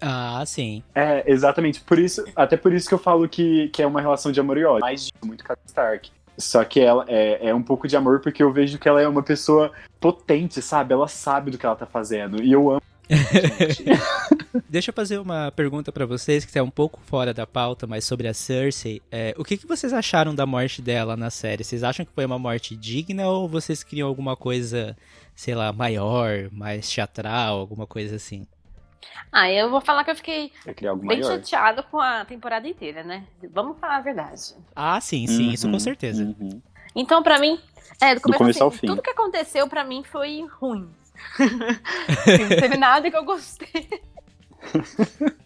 Ah, sim. É, exatamente. Por isso, até por isso que eu falo que, que é uma relação de amor e ódio. Mais de muito Catelyn Stark. Só que ela é, é um pouco de amor porque eu vejo que ela é uma pessoa potente, sabe? Ela sabe do que ela tá fazendo. E eu amo. Deixa eu fazer uma pergunta pra vocês que é um pouco fora da pauta, mas sobre a Cersei. É, o que, que vocês acharam da morte dela na série? Vocês acham que foi uma morte digna ou vocês queriam alguma coisa, sei lá, maior, mais teatral, alguma coisa assim? Ah, eu vou falar que eu fiquei Eu bem maior. chateada com a temporada inteira, né? Vamos falar a verdade. Ah, sim, sim, isso com Uhum, certeza. uhum. Então, pra mim, é, do começo, começo ao assim, fim. tudo que aconteceu pra mim foi ruim. Assim, não teve nada que eu gostei.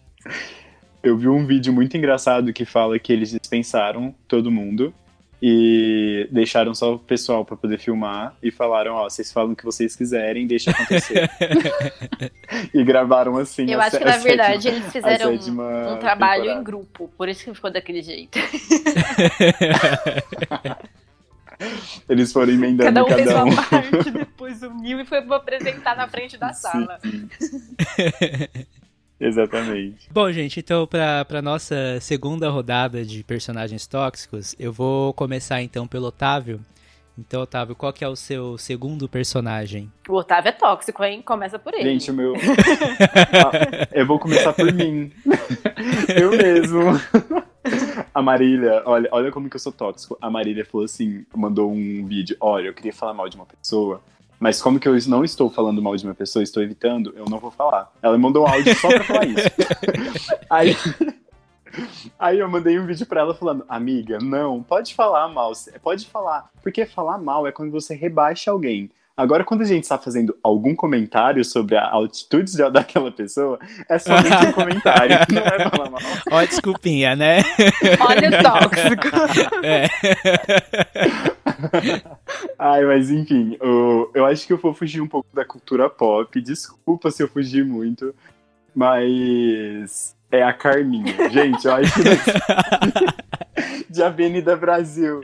Eu vi um vídeo muito engraçado que fala que eles dispensaram todo mundo e deixaram só o pessoal pra poder filmar e falaram, ó, vocês falam o que vocês quiserem, deixa acontecer. e gravaram assim. Eu a acho que, na sétima- verdade, eles fizeram sétima um trabalho temporada. em grupo. Por isso que ficou daquele jeito. Eles foram emendando Cada um fez cada um. uma parte, depois uniu e foi apresentar na frente da Sim. sala. Exatamente. Bom, gente, então pra, pra nossa segunda rodada de personagens tóxicos, eu vou começar então pelo Otávio. Então, Otávio, qual que é o seu segundo personagem? O Otávio é tóxico, hein? Começa por ele. Gente, o meu. Ah, eu vou começar por mim. eu mesmo. A Marília, olha, olha como que eu sou tóxico. A Marília falou assim, mandou um vídeo. Olha, eu queria falar mal de uma pessoa, mas como que eu não estou falando mal de uma pessoa, estou evitando, eu não vou falar. Ela mandou um áudio só pra falar isso. Aí, aí eu mandei um vídeo pra ela falando, amiga, não, pode falar mal, pode falar. Porque falar mal é quando você rebaixa alguém. Agora, quando a gente está fazendo algum comentário sobre a altitude de- daquela pessoa, é somente um comentário, não é falar mal. Ó, desculpinha, né? Olha o tóxico. É. Ai, mas enfim, o- eu acho que eu vou fugir um pouco da cultura pop. Desculpa se eu fugir muito, mas é a Carminha. Gente, eu acho que de Avenida Brasil.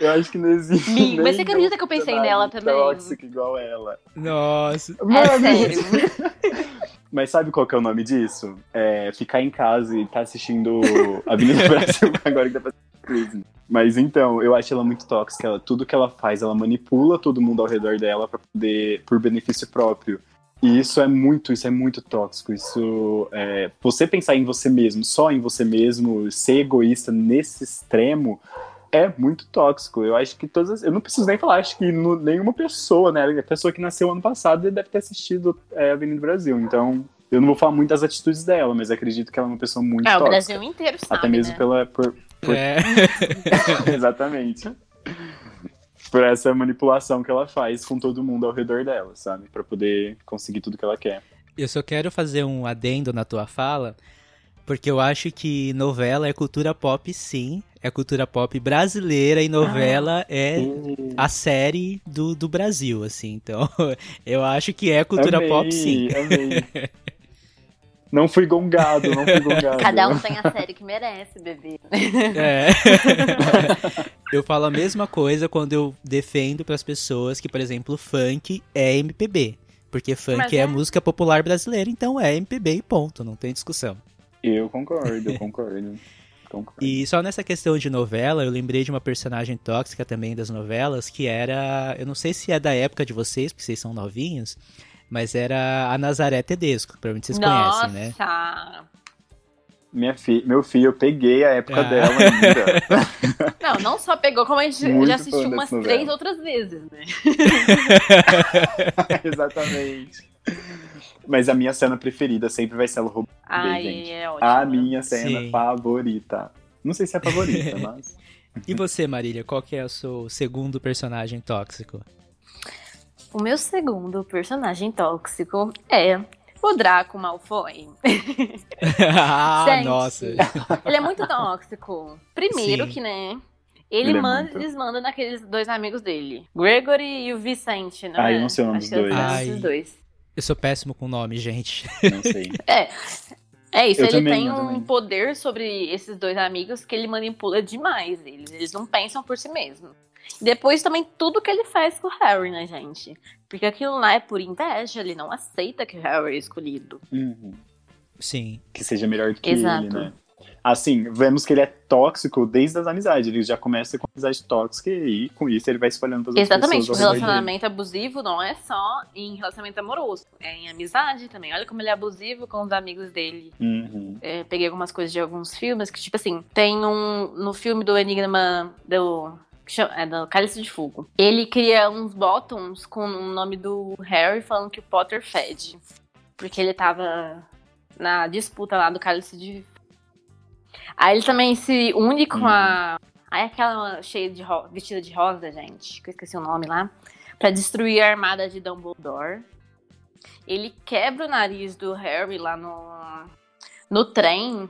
Eu acho que não existe. Mi, mas você acredita que eu pensei nela também? Tóxico igual ela. Nossa. É sério. Mas sabe qual que é o nome disso? É ficar em casa e tá assistindo Avenida Brasil agora que dá pra assistir. Mas então, eu acho ela muito tóxica. Ela, tudo que ela faz, ela manipula todo mundo ao redor dela para poder, por benefício próprio. E isso é muito, isso é muito tóxico. Isso, é, você pensar em você mesmo, só em você mesmo, ser egoísta nesse extremo, é muito tóxico. Eu acho que todas, eu não preciso nem falar, acho que no, nenhuma pessoa, né, a pessoa que nasceu ano passado deve ter assistido é, Avenida Brasil. Então, eu não vou falar muito das atitudes dela, mas acredito que ela é uma pessoa muito É, o tóxica. Brasil inteiro sabe, Até mesmo né? pela por, por- É. exatamente. Por essa manipulação que ela faz com todo mundo ao redor dela, sabe? Pra poder conseguir tudo que ela quer. Eu só quero fazer um adendo na tua fala, porque eu acho que novela é cultura pop, sim. É cultura pop brasileira e novela é a série do, do Brasil, assim. Então, eu acho que é cultura Amei, pop, sim. amei. Não fui gongado, não fui gongado. Cada um tem a série que merece, bebê. É. eu falo a mesma coisa quando eu defendo pras pessoas que, por exemplo, funk é MPB. Porque funk Mas é, é. música popular brasileira, então é MPB e ponto, não tem discussão. Eu concordo, eu concordo. concordo. E só nessa questão de novela, eu lembrei de uma personagem tóxica também das novelas, que era. Eu não sei se é da época de vocês, porque vocês são novinhos, mas era a Nazaré Tedesco, provavelmente vocês Nossa! conhecem, né? Minha fi... Meu filho, eu peguei a época Ah. dela ainda. Não, não só pegou, como a gente Muito já assistiu umas dessa três novela. outras vezes, né? Exatamente. Mas a minha cena preferida sempre vai ser ela roubando. Ai, gente. é ótimo. A minha cena Sim. favorita. Não sei se é a favorita, mas. E você, Marília, qual que é o seu segundo personagem tóxico? O meu segundo personagem tóxico é o Draco Malfoy. ah, Gente, nossa. Ele é muito tóxico. Primeiro Sim. que, né? Ele, Ele é manda muito. e desmanda naqueles dois amigos dele. Gregory e o Vicente, não Ah, é? eu não sei o nome dos é dois. Ai. dois. Eu sou péssimo com nome, gente. Não sei. É. É isso, Eu ele também, tem um também. poder sobre esses dois amigos que ele manipula demais eles. Eles não pensam por si mesmos. Depois também tudo que ele faz com o Harry, né, gente? Porque aquilo lá é por inveja, ele não aceita que o Harry é escolhido. Uhum. Sim. Que seja melhor do que Exato. ele, né? Assim, vemos que ele é tóxico desde as amizades. Ele já começa com amizade tóxica e com isso ele vai espalhando para outras Exatamente, o pessoas. ao redor dele. relacionamento abusivo não é só em relacionamento amoroso, é em amizade também. Olha como ele é abusivo com os amigos dele. Uhum. É, peguei algumas coisas de alguns filmes que, tipo assim, tem um. No filme do Enigma do. É, do Cálice de Fogo. Ele cria uns bottoms com o nome do Harry falando que o Potter fede. Porque ele tava na disputa lá do Cálice de Aí ele também se une com a. Aí aquela cheia de ro... vestida de rosa, gente, que eu esqueci o nome lá, Pra destruir a armada de Dumbledore. Ele quebra o nariz do Harry lá no no trem,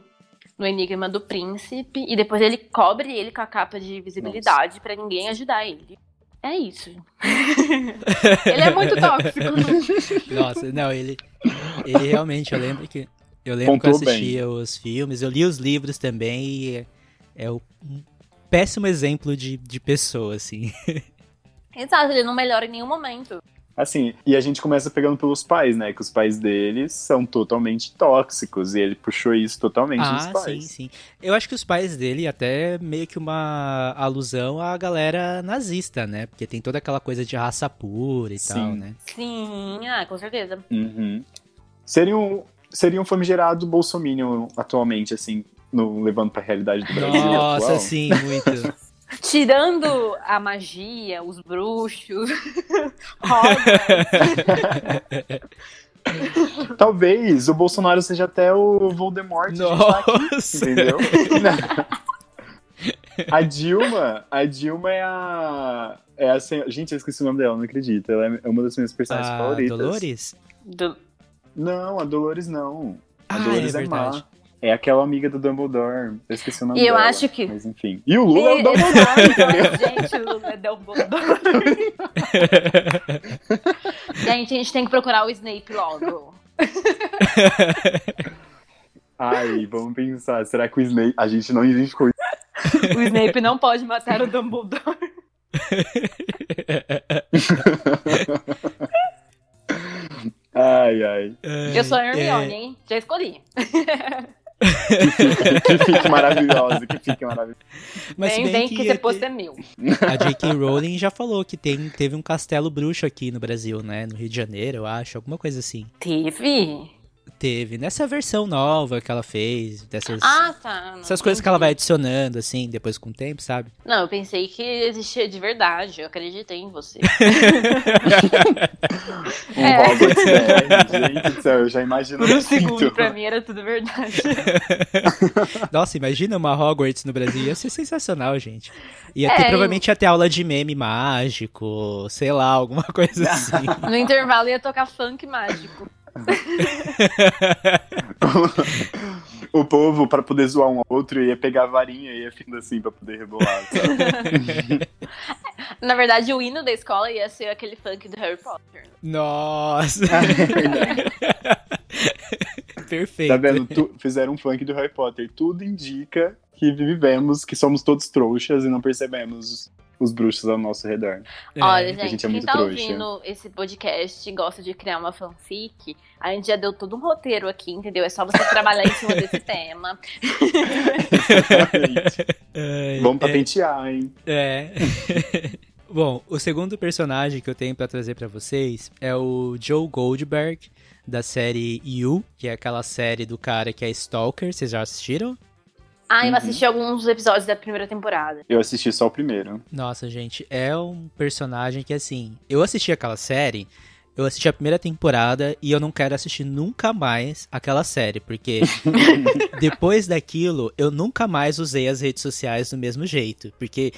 no Enigma do Príncipe, e depois ele cobre ele com a capa de visibilidade pra ninguém ajudar ele. É isso. ele é muito tóxico. Nossa, não, ele. Ele realmente, eu lembro que. Eu lembro que eu Pontuou bem. assistia os filmes, eu li os livros também e é, é o- um péssimo exemplo de, de pessoa, assim. Exato, ele não melhora em nenhum momento. Assim, e a gente começa pegando pelos pais, né? Que os pais deles são totalmente tóxicos. E ele puxou isso totalmente nos Ah, pais. sim, sim. Eu acho que os pais dele até meio que uma alusão à galera nazista, né? Porque tem toda aquela coisa de raça pura e tal, Sim. né? Sim, ah, com certeza. Uhum. Seria um, seria um famigerado bolsominion atualmente, assim, no, levando pra realidade do Brasil Nossa, atual. sim, muito. Tirando a magia, os bruxos. Talvez o Bolsonaro seja até o Voldemort. tá aqui, entendeu? a Dilma, a Dilma é a. É a sen- Gente, eu esqueci o nome dela, não acredito. Ela é uma das minhas personagens A favoritas. Dolores? Do- Não, a Dolores não. A Ah, Dolores é é, má. É aquela amiga do Dumbledore. Eu esqueci o nome E eu dela. acho que- Mas enfim. E o Lula é o E- Dumbledore. Exato, gente, o Lula é Dumbledore. Gente, a gente tem que procurar o Snape logo. Ai, vamos pensar. Será que o Snape. A gente não identificou O Snape não pode matar o Dumbledore. ai, ai. Eu sou a Hermione, é... hein? Já escolhi. que, fique, que fique maravilhosa, que fique maravilhosa. Mas vem, vem que, que esse é meu. A J.K. Rowling já falou que tem, teve um castelo bruxo aqui no Brasil, né? No Rio de Janeiro, eu acho, alguma coisa assim. Teve? Teve. Nessa versão nova que ela fez, dessas, ah, tá. Não, essas coisas que ela vai adicionando, assim, depois com o tempo, sabe? Não, eu pensei que existia de verdade. Eu acreditei em você. um é. Hogwarts né? Gente do céu, eu já imagino. Por um segundo, pra mim era tudo verdade. Nossa, imagina uma Hogwarts no Brasil. Ia ser sensacional, gente. Ia ter, é, provavelmente, ia ter aula de meme mágico, sei lá, alguma coisa assim. No intervalo ia tocar funk mágico. O povo, para poder zoar um ao outro, ia pegar a varinha e ia ficando assim pra poder rebolar. Na verdade, o hino da escola ia ser aquele funk do Harry Potter. Nossa! Perfeito. Tá vendo? Tu, fizeram um funk do Harry Potter. Tudo indica que vivemos, que somos todos trouxas e não percebemos os bruxos ao nosso redor. É, Olha, gente, gente é quem tá trouxa. ouvindo esse podcast e gosta de criar uma fanfic, a gente já deu todo um roteiro aqui, entendeu? É só você trabalhar em cima desse tema. É, Vamos patentear, é, hein? É. Bom, o segundo personagem que eu tenho para trazer para vocês é o Joe Goldberg, da série You, que é aquela série do cara que é Stalker. Vocês já assistiram? Ah, eu uhum. assisti alguns episódios da primeira temporada. Eu assisti só o primeiro. Nossa, gente, é um personagem que, assim, eu assisti aquela série, eu assisti a primeira temporada e eu não quero assistir nunca mais aquela série, porque depois daquilo, eu nunca mais usei as redes sociais do mesmo jeito, porque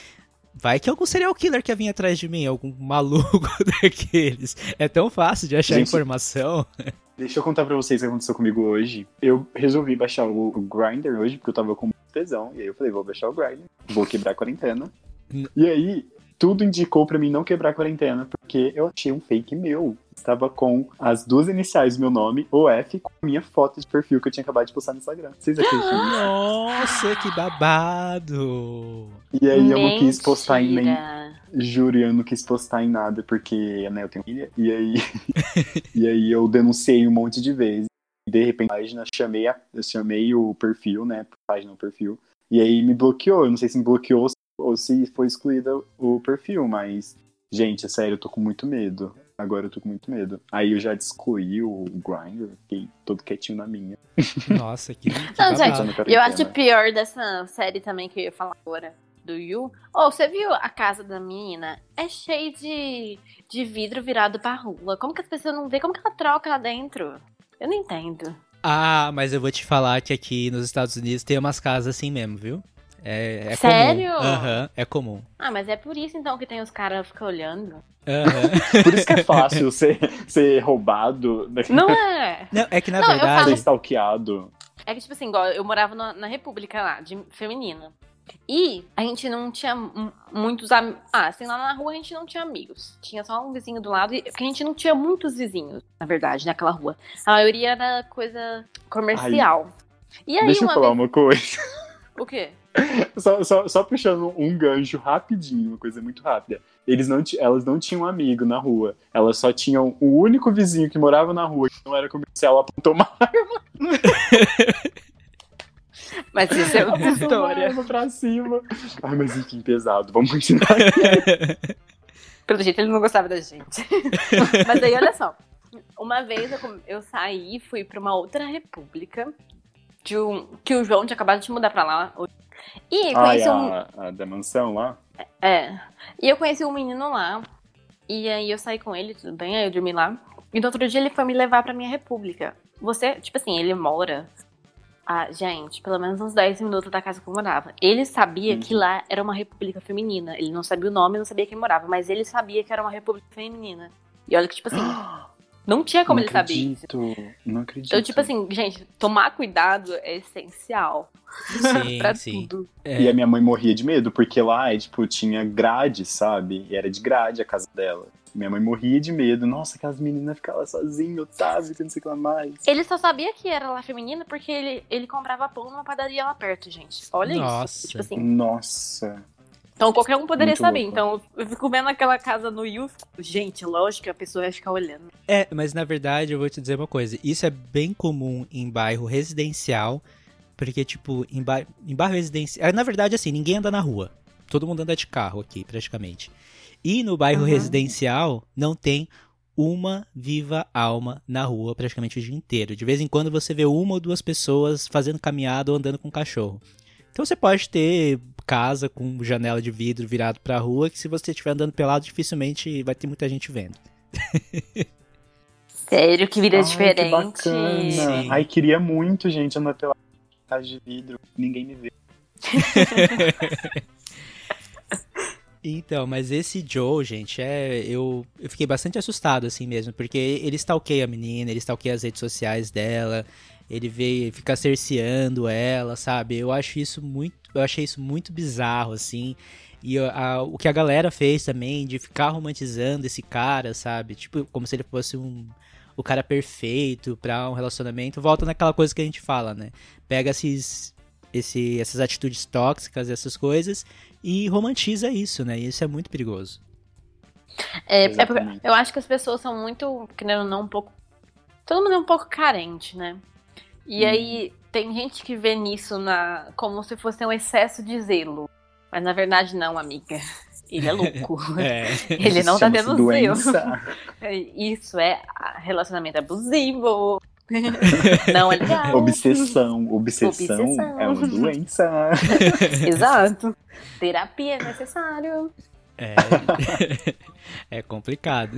Vai que algum serial killer quer vir atrás de mim, algum maluco daqueles. É tão fácil de achar Gente, informação. Deixa eu contar pra vocês o que aconteceu comigo hoje. Eu resolvi baixar o, Grindr hoje, porque eu tava com tesão. E aí eu falei, vou baixar o Grindr, vou quebrar a quarentena. e aí, tudo indicou para mim não quebrar a quarentena, porque eu achei um fake meu. Estava com as duas iniciais do meu nome, o F, com a minha foto de perfil que eu tinha acabado de postar no Instagram. Vocês acreditam? Nossa, que babado! E aí eu não quis postar em nem. Juro, eu não quis postar em nada, porque né, eu tenho filha. E aí, e aí eu denunciei um monte de vezes. E de repente a página chamei, a, eu chamei o perfil, né? Página o perfil. E aí me bloqueou. Eu não sei se me bloqueou ou se foi excluída o perfil, mas, gente, é sério, eu tô com muito medo. Agora eu tô com muito medo. Aí eu já excluí o Grindr, fiquei todo quietinho na minha. Nossa, que. que não, gente, eu acho pior dessa série também que eu ia falar agora. Do Yu. Oh, você viu a casa da menina? É cheio de, de vidro virado pra rua. Como que as pessoas não vê? Como que ela troca lá dentro? Eu não entendo. Ah, mas eu vou te falar que aqui nos Estados Unidos tem umas casas assim mesmo, viu? É, é Sério? Comum. Uhum, é comum. Ah, mas é por isso então que tem os caras ficam olhando. Uhum. por isso que é fácil ser, ser roubado. Não é. Não, é que na Não, verdade. Ser stalkeado. É que, tipo assim, igual eu morava na, na República lá, de feminina. E a gente não tinha muitos amigos. Ah, assim, lá na rua a gente não tinha amigos. Tinha só um vizinho do lado. Porque a gente não tinha muitos vizinhos, na verdade, naquela rua. A maioria era coisa comercial. Ai, e aí, deixa eu falar vez... uma coisa. O quê? Só, só, só, puxando um gancho rapidinho, uma coisa muito rápida. Eles não elas não tinham um amigo na rua. Elas só tinham o único vizinho que morava na rua, que não era comercial, apontou uma arma. Mas isso é outra história. Uma pra cima. Ai, mas enfim, pesado. Vamos continuar. Pelo jeito ele não gostava da gente. mas aí, olha só. Uma vez eu, eu saí, fui pra uma outra república de um, que o João tinha acabado de mudar pra lá. E conheci ah, um. A, a da mansão lá? É. E eu conheci um menino lá. E aí eu saí com ele, tudo bem, aí eu dormi lá. E no outro dia ele foi me levar pra minha república. Você, tipo assim, ele mora. Ah, gente, pelo menos uns 10 minutos da casa que eu morava. Ele sabia uhum. que lá era uma república feminina. Ele não sabia o nome, não sabia quem morava, mas ele sabia que era uma república feminina. E olha que, tipo assim, Não tinha como não ele acredito, saber Não acredito. Então, tipo assim, gente, tomar cuidado é essencial. Sim, pra sim. tudo. É. E a minha mãe morria de medo, porque lá, é, tipo, tinha grade, sabe? E era de grade a casa dela. Minha mãe morria de medo. Nossa, aquelas meninas ficavam sozinhas, Otávio, que não sei o que lá mais. Ele só sabia que era lá feminina porque ele, ele comprava pão numa padaria lá perto, gente. Olha Nossa. isso. Tipo assim. Nossa. Então qualquer um poderia Muito saber. louco. Então eu fico vendo aquela casa no Yu. Gente, lógico que a pessoa vai ficar olhando. É, mas na verdade eu vou te dizer uma coisa. Isso é bem comum em bairro residencial, porque, tipo, em, ba... em bairro residencial. Na verdade, assim, ninguém anda na rua. Todo mundo anda de carro aqui, praticamente. E no bairro Uhum. residencial não tem uma viva alma na rua praticamente o dia inteiro. De vez em quando você vê uma ou duas pessoas fazendo caminhada ou andando com cachorro. Então você pode ter casa com janela de vidro virado pra rua, que se você estiver andando pelado, dificilmente vai ter muita gente vendo. Sério, que vida Ai, diferente. Que bacana. Sim. Ai, queria muito, gente, andar pela casa de vidro. Ninguém me vê. Então, mas esse Joe, gente, é. Eu, eu fiquei bastante assustado, assim mesmo, porque ele stalkeia a menina, ele stalkeia as redes sociais dela, ele vê, fica cerceando ela, sabe? Eu acho isso muito. Eu achei isso muito bizarro, assim. E a- o que a galera fez também, de ficar romantizando esse cara, sabe? Tipo, como se ele fosse um. O cara perfeito pra um relacionamento. Volta naquela coisa que a gente fala, né? Pega esses, esse, essas atitudes tóxicas, essas coisas, e romantiza isso, né? E isso é muito perigoso. É, é eu acho que as pessoas são muito, querendo ou não, um pouco. Todo mundo é um pouco carente, né? E Hum. aí tem gente que vê nisso na, como se fosse um excesso de zelo. Mas na verdade não, amiga. Ele é louco. É. Ele não tá tendo zelo. doença. Isso é relacionamento abusivo. Não é legal. Obsessão. Obsessão, Obsessão. é uma doença. Exato. Terapia é necessário. É, é complicado.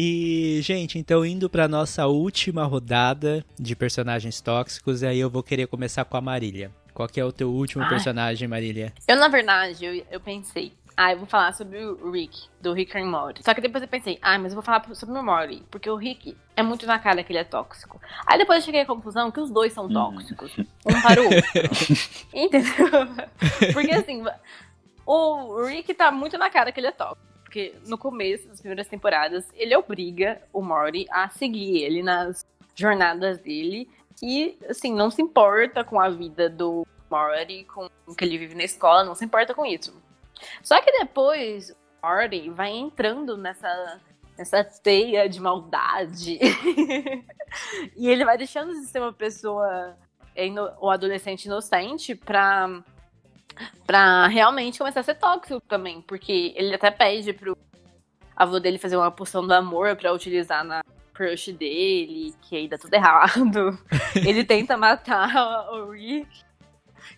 E, gente, então indo pra nossa última rodada de personagens tóxicos, aí eu vou querer começar com a Marília. Qual que é o teu último Ai. personagem, Marília? Eu, na verdade, eu, eu pensei, ah, eu vou falar sobre o Rick, do Rick and Morty. Só que depois eu pensei, ah, mas eu vou falar sobre o Morty, porque o Rick é muito na cara que ele é tóxico. Aí depois eu cheguei à conclusão que os dois são tóxicos. Um para o outro. Entendeu? Porque assim, o Rick tá muito na cara que ele é tóxico. Porque no começo das primeiras temporadas, ele obriga o Morty a seguir ele nas jornadas dele. E, assim, não se importa com a vida do Morty, com o que ele vive na escola, não se importa com isso. Só que depois, o Morty vai entrando nessa, nessa teia de maldade. e ele vai deixando de ser uma pessoa, é, o adolescente inocente, pra pra realmente começar a ser tóxico também. Porque ele até pede pro avô dele fazer uma poção do amor pra utilizar na crush dele, que aí dá tudo errado. ele tenta matar o Rick.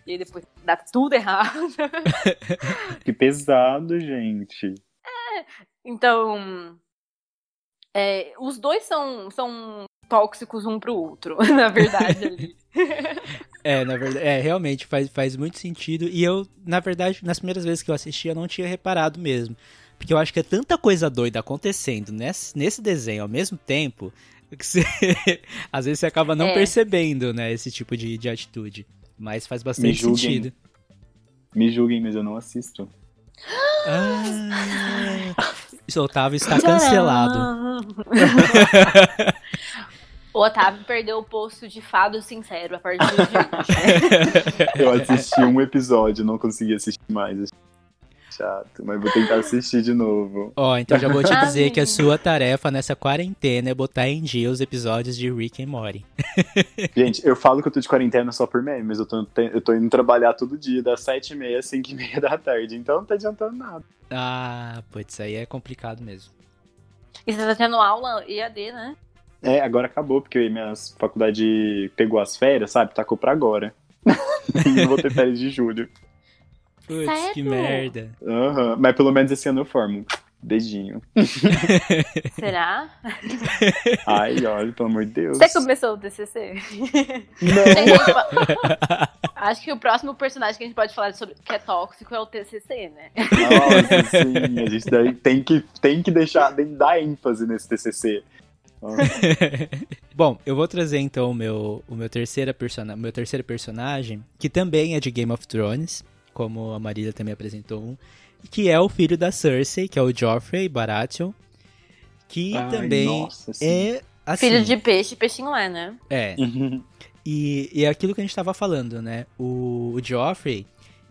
E aí depois dá tudo errado. Que pesado, gente. Então. é, os dois são, são tóxicos um pro outro, na verdade, ali. É, na verdade, é, realmente faz, faz muito sentido. E eu, na verdade, nas primeiras vezes que eu assisti, eu não tinha reparado mesmo. Porque eu acho que é tanta coisa doida acontecendo nesse, nesse desenho ao mesmo tempo que você, às vezes você acaba não É. percebendo, né, esse tipo de, de atitude. Mas faz Me bastante julguem. sentido. Me julguem, mas eu não assisto. Ah, o Otávio está cancelado. o Otávio perdeu o posto de fado sincero a partir de hoje. Eu assisti um episódio, não consegui assistir mais. Chato, mas vou tentar assistir de novo. Ó, então já vou te Ah, dizer que a sua tarefa nessa quarentena é botar em dia os episódios de Rick and Morty. Gente, eu falo que eu tô de quarentena só por meme, mas eu tô, eu tô indo trabalhar todo dia, das 7h30 às 5h30 da tarde, então não tá adiantando nada. Ah, putz, isso aí é complicado mesmo. E você tá tendo aula EAD, né? É, agora acabou, porque minha faculdade pegou as férias, sabe? Tacou pra agora. e não vou ter férias de julho. Putz, Sério? que merda. Aham, Mas pelo menos esse ano eu formo. Beijinho. Será? Ai, olha, pelo amor de Deus. Você começou o TCC? Não. Acho que o próximo personagem que a gente pode falar sobre que é tóxico é o TCC, né? Nossa, sim, a gente daí tem que, tem que deixar, tem que dar ênfase nesse TCC. Bom, eu vou trazer então o meu, o meu, terceira persona, meu terceiro personagem, que também é de Game of Thrones, como a Marília também apresentou um, que é o filho da Cersei, que é o Joffrey Baratheon, que Ai, também nossa, é assim, Filho de peixe, peixinho é, né? é, Uhum. E, e é aquilo que a gente tava falando, né? O, o Joffrey,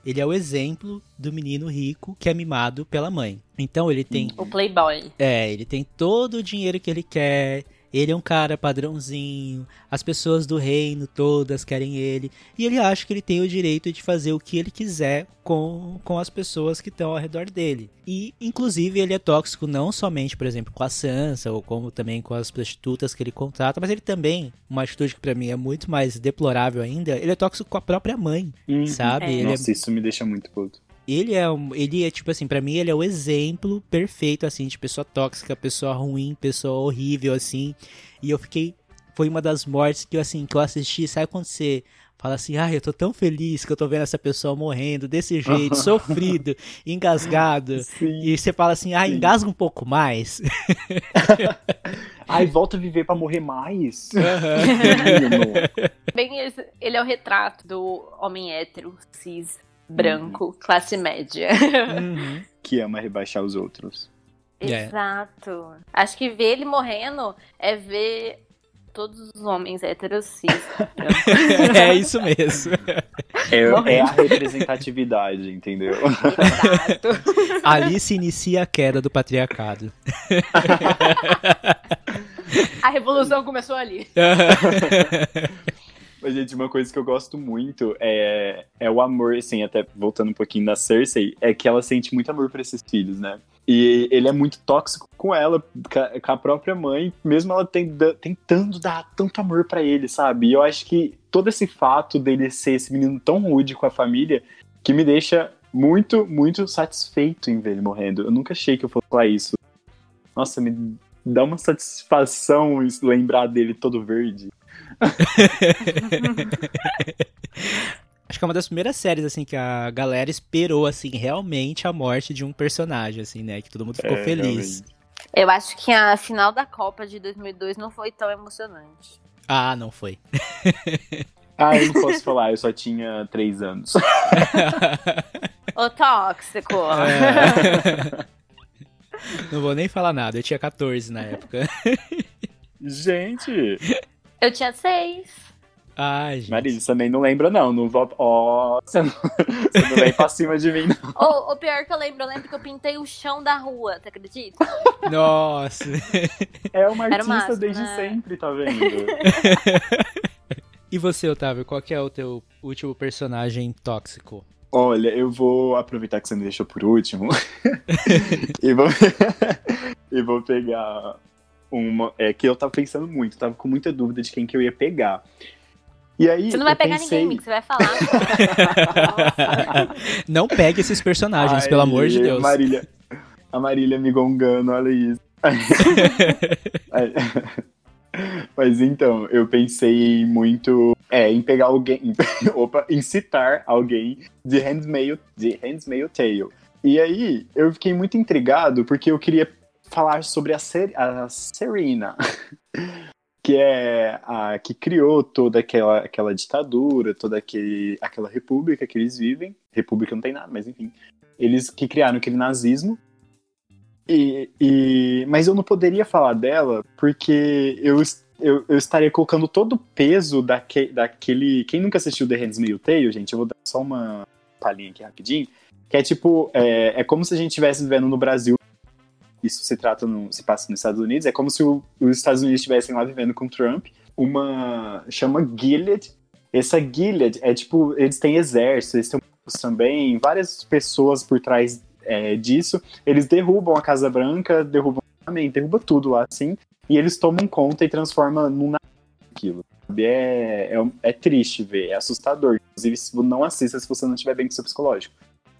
ele é o exemplo do menino rico que é mimado pela mãe. Então ele tem. O Playboy. É, ele tem todo o dinheiro que ele quer. Ele é um cara padrãozinho, as pessoas do reino todas querem ele, e ele acha que ele tem o direito de fazer o que ele quiser com, com as pessoas que estão ao redor dele. E, inclusive, ele é tóxico não somente, por exemplo, com a Sansa, ou como também com as prostitutas que ele contrata, mas ele também, uma atitude que para mim é muito mais deplorável ainda, ele é tóxico com a própria mãe, uhum. sabe? É. Nossa, é... isso me deixa muito puto ele é um, ele é tipo assim, para mim ele é o exemplo perfeito assim de pessoa tóxica, pessoa ruim, pessoa horrível assim. E eu fiquei foi uma das mortes que eu assim, que eu assisti, sabe quando você fala assim: "Ai, eu tô tão feliz que eu tô vendo essa pessoa morrendo desse jeito, sofrido, engasgado". Sim, e você fala assim: "Ah, engasga um pouco mais". Ai, volta a viver para morrer mais. Uhum. Bem, ele é o retrato do homem hétero, cis, branco, uhum. classe média. Uhum. Que ama rebaixar os outros. É. Exato. Acho que ver ele morrendo é ver todos os homens héteros cis. é isso mesmo. É, é, a representatividade, entendeu? Exato. Ali se inicia a queda do patriarcado. a revolução começou ali. Mas, gente, uma coisa que eu gosto muito é, é o amor, assim, até voltando um pouquinho na Cersei, é que ela sente muito amor por esses filhos, né? E ele é muito tóxico com ela, com a própria mãe, mesmo ela tentando dar tanto amor para ele, sabe? E eu acho que todo esse fato dele ser esse menino tão rude com a família, que me deixa muito, muito satisfeito em ver ele morrendo. Eu nunca achei que eu fosse falar isso. Nossa, me dá uma satisfação lembrar dele todo verde. Acho que é uma das primeiras séries, assim, que a galera esperou, assim, realmente a morte de um personagem, assim, né? Que todo mundo ficou é, feliz. Realmente. Eu acho que a final da Copa de 2002 não foi tão emocionante. Ah, não foi. ah, eu não posso falar, eu só tinha três anos. o tóxico. É. Não vou nem falar nada, eu tinha 14 na época. Gente! Eu tinha seis. Ai, gente. Marisa, também não lembra, não. Não vou... oh, você, não... você não vem pra cima de mim, não. O, o pior que eu lembro, eu lembro que eu pintei o chão da rua, você acredita? Nossa. É uma artista máximo, desde né? sempre, tá vendo? e você, Otávio, qual que é o teu último personagem tóxico? Olha, eu vou aproveitar que você me deixou por último e, vou... e vou pegar uma. É que eu tava pensando muito, tava com muita dúvida de quem que eu ia pegar. E aí, você não vai pegar pensei... ninguém, você vai falar. não pegue esses personagens, Ai, pelo amor de Deus. Marília, a Marília me gongando, olha isso. Mas então, eu pensei muito é, em pegar alguém, opa, em citar alguém de Handmaid's de Handmaid's Tale. E aí, eu fiquei muito intrigado porque eu queria falar sobre a, Ser a Serena, que é a que criou toda aquela, aquela ditadura, toda aquele, aquela república que eles vivem. República não tem nada, mas enfim. Eles que criaram aquele nazismo. E, e, mas eu não poderia falar dela porque eu, eu, eu estaria colocando todo o peso daque, daquele. Quem nunca assistiu The Handmaid's Tale, gente, eu vou dar só uma palhinha aqui rapidinho. Que é tipo, é, é como se a gente estivesse vivendo no Brasil isso se trata no, se passa nos Estados Unidos, é como se o, os Estados Unidos estivessem lá vivendo com Trump, uma chama Gilead. Essa Gilead é tipo, eles têm exército, eles têm também várias pessoas por trás é, disso. Eles derrubam a Casa Branca, derrubam também, derruba tudo lá assim, e eles tomam conta e transformam num aquilo. É, é, é, triste ver, é assustador. Inclusive, não assista se você não estiver bem com seu psicológico.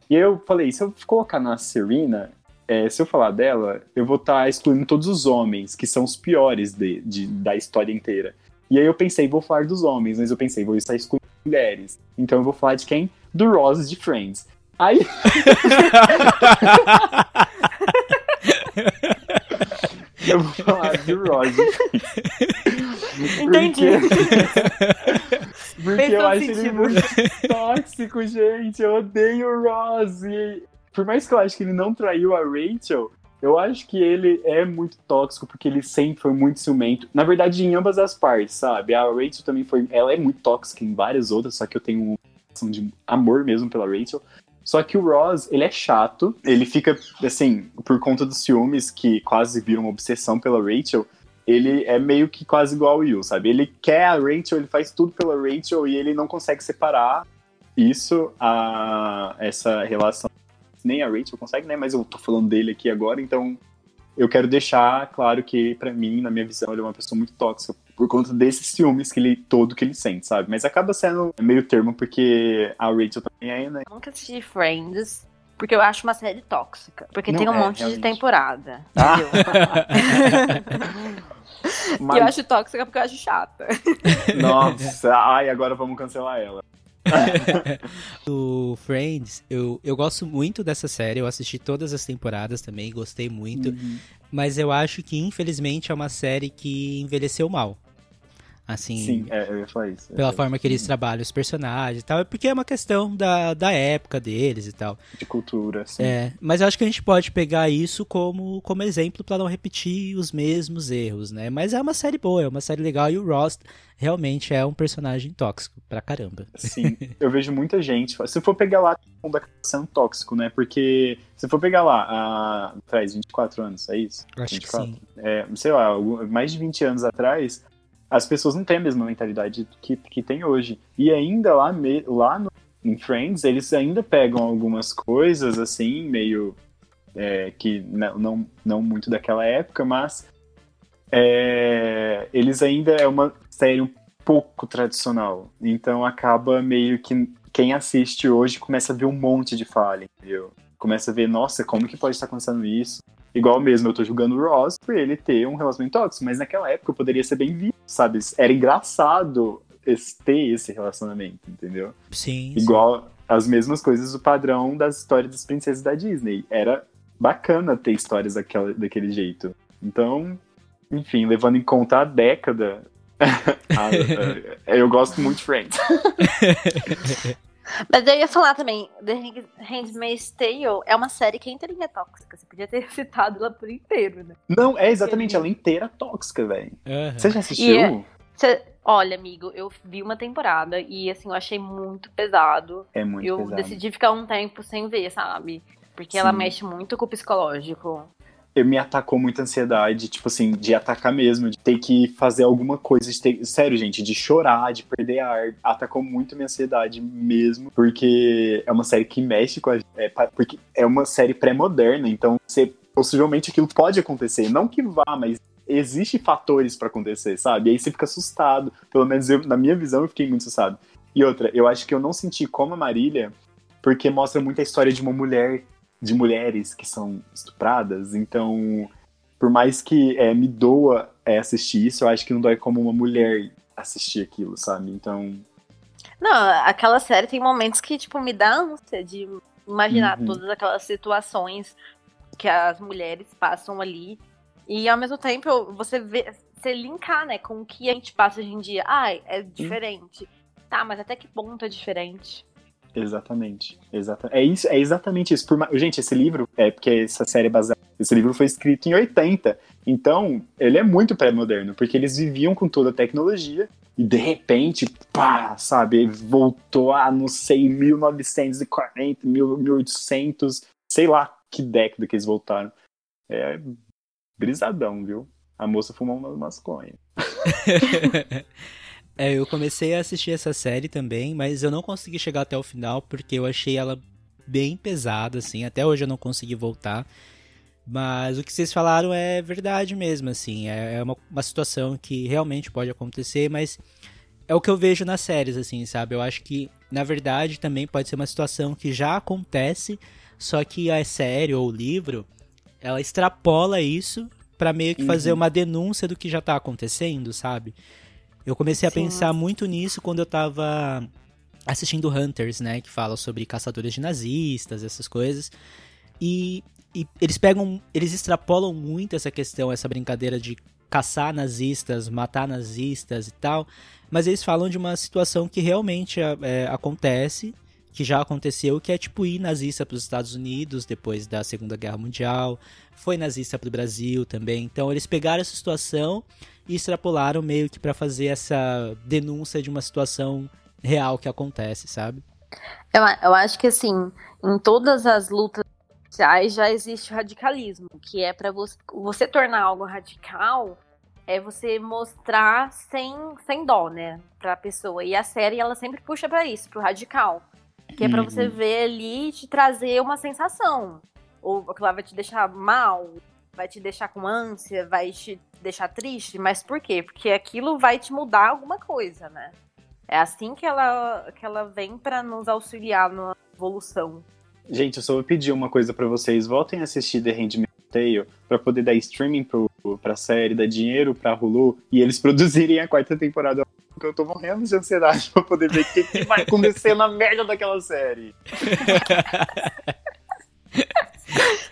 E eu falei, se eu colocar na Serena, é, se eu falar dela, eu vou estar tá excluindo todos os homens, que são os piores de, de, da história inteira. E aí eu pensei, vou falar dos homens, mas eu pensei, vou estar excluindo mulheres. Então eu vou falar de quem? Do Ross de Friends. Aí. eu vou falar do Ross de Friends. Entendi. Porque, porque eu acho sentido. ele muito tóxico, gente. Eu odeio o Ross. E por mais que eu acho que ele não traiu a Rachel, eu acho que ele é muito tóxico porque ele sempre foi muito ciumento. Na verdade, em ambas as partes, sabe? A Rachel também foi. Ela é muito tóxica em várias outras, só que eu tenho de amor mesmo pela Rachel. Só que o Ross, ele é chato, ele fica, assim, por conta dos ciúmes que quase viram uma obsessão pela Rachel, ele é meio que quase igual ao Will, sabe? Ele quer a Rachel, ele faz tudo pela Rachel e ele não consegue separar isso, a, essa relação. Nem a Rachel consegue, né? Mas eu tô falando dele aqui agora, então eu quero deixar claro que, para mim, na minha visão, ele é uma pessoa muito tóxica por conta desses ciúmes que ele todo que ele sente, sabe? Mas acaba sendo meio termo porque a Rachel também é, né? Eu nunca assisti Friends. Porque eu acho uma série tóxica. Porque Não tem um é, monte realmente. de temporada. Ah. E Mas- eu acho tóxica porque eu acho chata. Nossa, ai, agora vamos cancelar ela. O Friends, eu, eu gosto muito dessa série, eu assisti todas as temporadas também, gostei muito, Uhum. mas eu acho que infelizmente é uma série que envelheceu mal. Assim, Sim, é, eu ia falar isso. pela É, forma que eles trabalham os personagens e tal, é porque é uma questão da, da época deles e tal. De cultura, sim. É, mas eu acho que a gente pode pegar isso como, como exemplo pra não repetir os mesmos erros, né? Mas é uma série boa, é uma série legal e o Ross realmente é um personagem tóxico pra caramba. Sim, eu vejo muita gente. Se for pegar lá, acaba sendo tóxico, né? Porque se for pegar lá, a... faz 24 anos, é isso? Acho 24? que sim. É, sei lá, mais de 20 anos atrás, as pessoas não têm a mesma mentalidade que, que tem hoje. E ainda lá, me- lá no, em Friends, eles ainda pegam algumas coisas, assim, meio. é, que não, não, não muito daquela época, mas. é, eles ainda é uma série um pouco tradicional. Então acaba meio que. Quem assiste hoje começa a ver um monte de falha, entendeu? Começa a ver, nossa, como que pode estar acontecendo isso? Igual mesmo, eu tô julgando o Ross por ele ter um relacionamento tóxico, mas naquela época poderia ser bem visto, sabe? Era engraçado esse- ter esse relacionamento, entendeu? Sim. sim. Igual as mesmas coisas, o padrão das histórias das princesas da Disney. Era bacana ter histórias daquela, daquele jeito. Então, enfim, levando em conta a década, a- a- eu gosto muito de Friends. Mas eu ia falar também, The Handmaid's Tale é uma série que é inteirinha tóxica. Você podia ter citado ela por inteiro, né? Não, é exatamente, ela inteira tóxica, velho. Aham. Você já assistiu? E é- Cê- olha, amigo, eu vi uma temporada e assim, eu achei muito pesado. É muito eu pesado. decidi ficar um tempo sem ver, sabe? Porque ela Sim. mexe muito com o psicológico. Me atacou muita ansiedade, tipo assim, de atacar mesmo, de ter que fazer alguma coisa, de ter, sério, gente, de chorar, de perder ar, atacou muito minha ansiedade mesmo, porque é uma série que mexe com a é, pa- porque é uma série pré-moderna, então você, possivelmente aquilo pode acontecer, não que vá, mas existe fatores pra acontecer, sabe? E aí você fica assustado, pelo menos eu, na minha visão eu fiquei muito assustado. E outra, eu acho que eu não senti como a Marília, porque mostra muito a história de uma mulher de mulheres que são estupradas, então por mais que é, me doa é, assistir isso, eu acho que não dói como uma mulher assistir aquilo, sabe? Então, Não, aquela série tem momentos que, tipo, me dá ânsia de imaginar Uhum. todas aquelas situações que as mulheres passam ali. E ao mesmo tempo você vê, você linkar, né, com o que a gente passa hoje em dia. Ai, é diferente. Tá, mas até que ponto é diferente? Exatamente, exata, é isso, é exatamente isso. Por gente, esse livro é porque essa série é baseada, esse livro foi escrito em 80, então ele é muito pré-moderno, porque eles viviam com toda a tecnologia e de repente, pá, sabe, voltou a não sei 1940, 1800, sei lá que década que eles voltaram. É brisadão, viu? A moça fumou umas masconhas. É, eu comecei a assistir essa série também, mas eu não consegui chegar até o final porque eu achei ela bem pesada, assim. Até hoje eu não consegui voltar. Mas o que vocês falaram é verdade mesmo, assim. É é uma, uma situação que realmente pode acontecer, mas é o que eu vejo nas séries, assim, sabe? Eu acho que, na verdade, também pode ser uma situação que já acontece, só que a série ou o livro, ela extrapola isso pra meio que fazer Uhum. uma denúncia do que já tá acontecendo, sabe? Eu comecei a Sim. pensar muito nisso quando eu tava assistindo Hunters, né? Que fala sobre caçadores de nazistas, essas coisas. E, e eles pegam. Eles extrapolam muito essa questão, essa brincadeira de caçar nazistas, matar nazistas e tal. Mas eles falam de uma situação que realmente é, acontece, que já aconteceu, que é tipo ir nazista para os Estados Unidos depois da Segunda Guerra Mundial. Foi nazista para o Brasil também. Então eles pegaram essa situação e extrapolaram meio que para fazer essa denúncia de uma situação real que acontece, sabe? Eu, eu acho que assim, em todas as lutas sociais já existe o radicalismo, que é para você, você tornar algo radical é você mostrar sem, sem dó, né, pra pessoa. E a série, ela sempre puxa para isso, pro radical. Que é pra você Uhum. ver ali e te trazer uma sensação. Ou aquilo lá vai te deixar mal, vai te deixar com ânsia, vai te deixar triste. Mas por quê? Porque aquilo vai te mudar alguma coisa, né? É assim que ela, que ela vem pra nos auxiliar na evolução. Gente, eu só vou pedir uma coisa pra vocês. Voltem a assistir The Handmaid's Tale pra poder dar streaming pro, pra série, dar dinheiro pra Hulu e eles produzirem a quarta temporada. Porque eu tô morrendo de ansiedade pra poder ver o que, que vai acontecer na merda daquela série.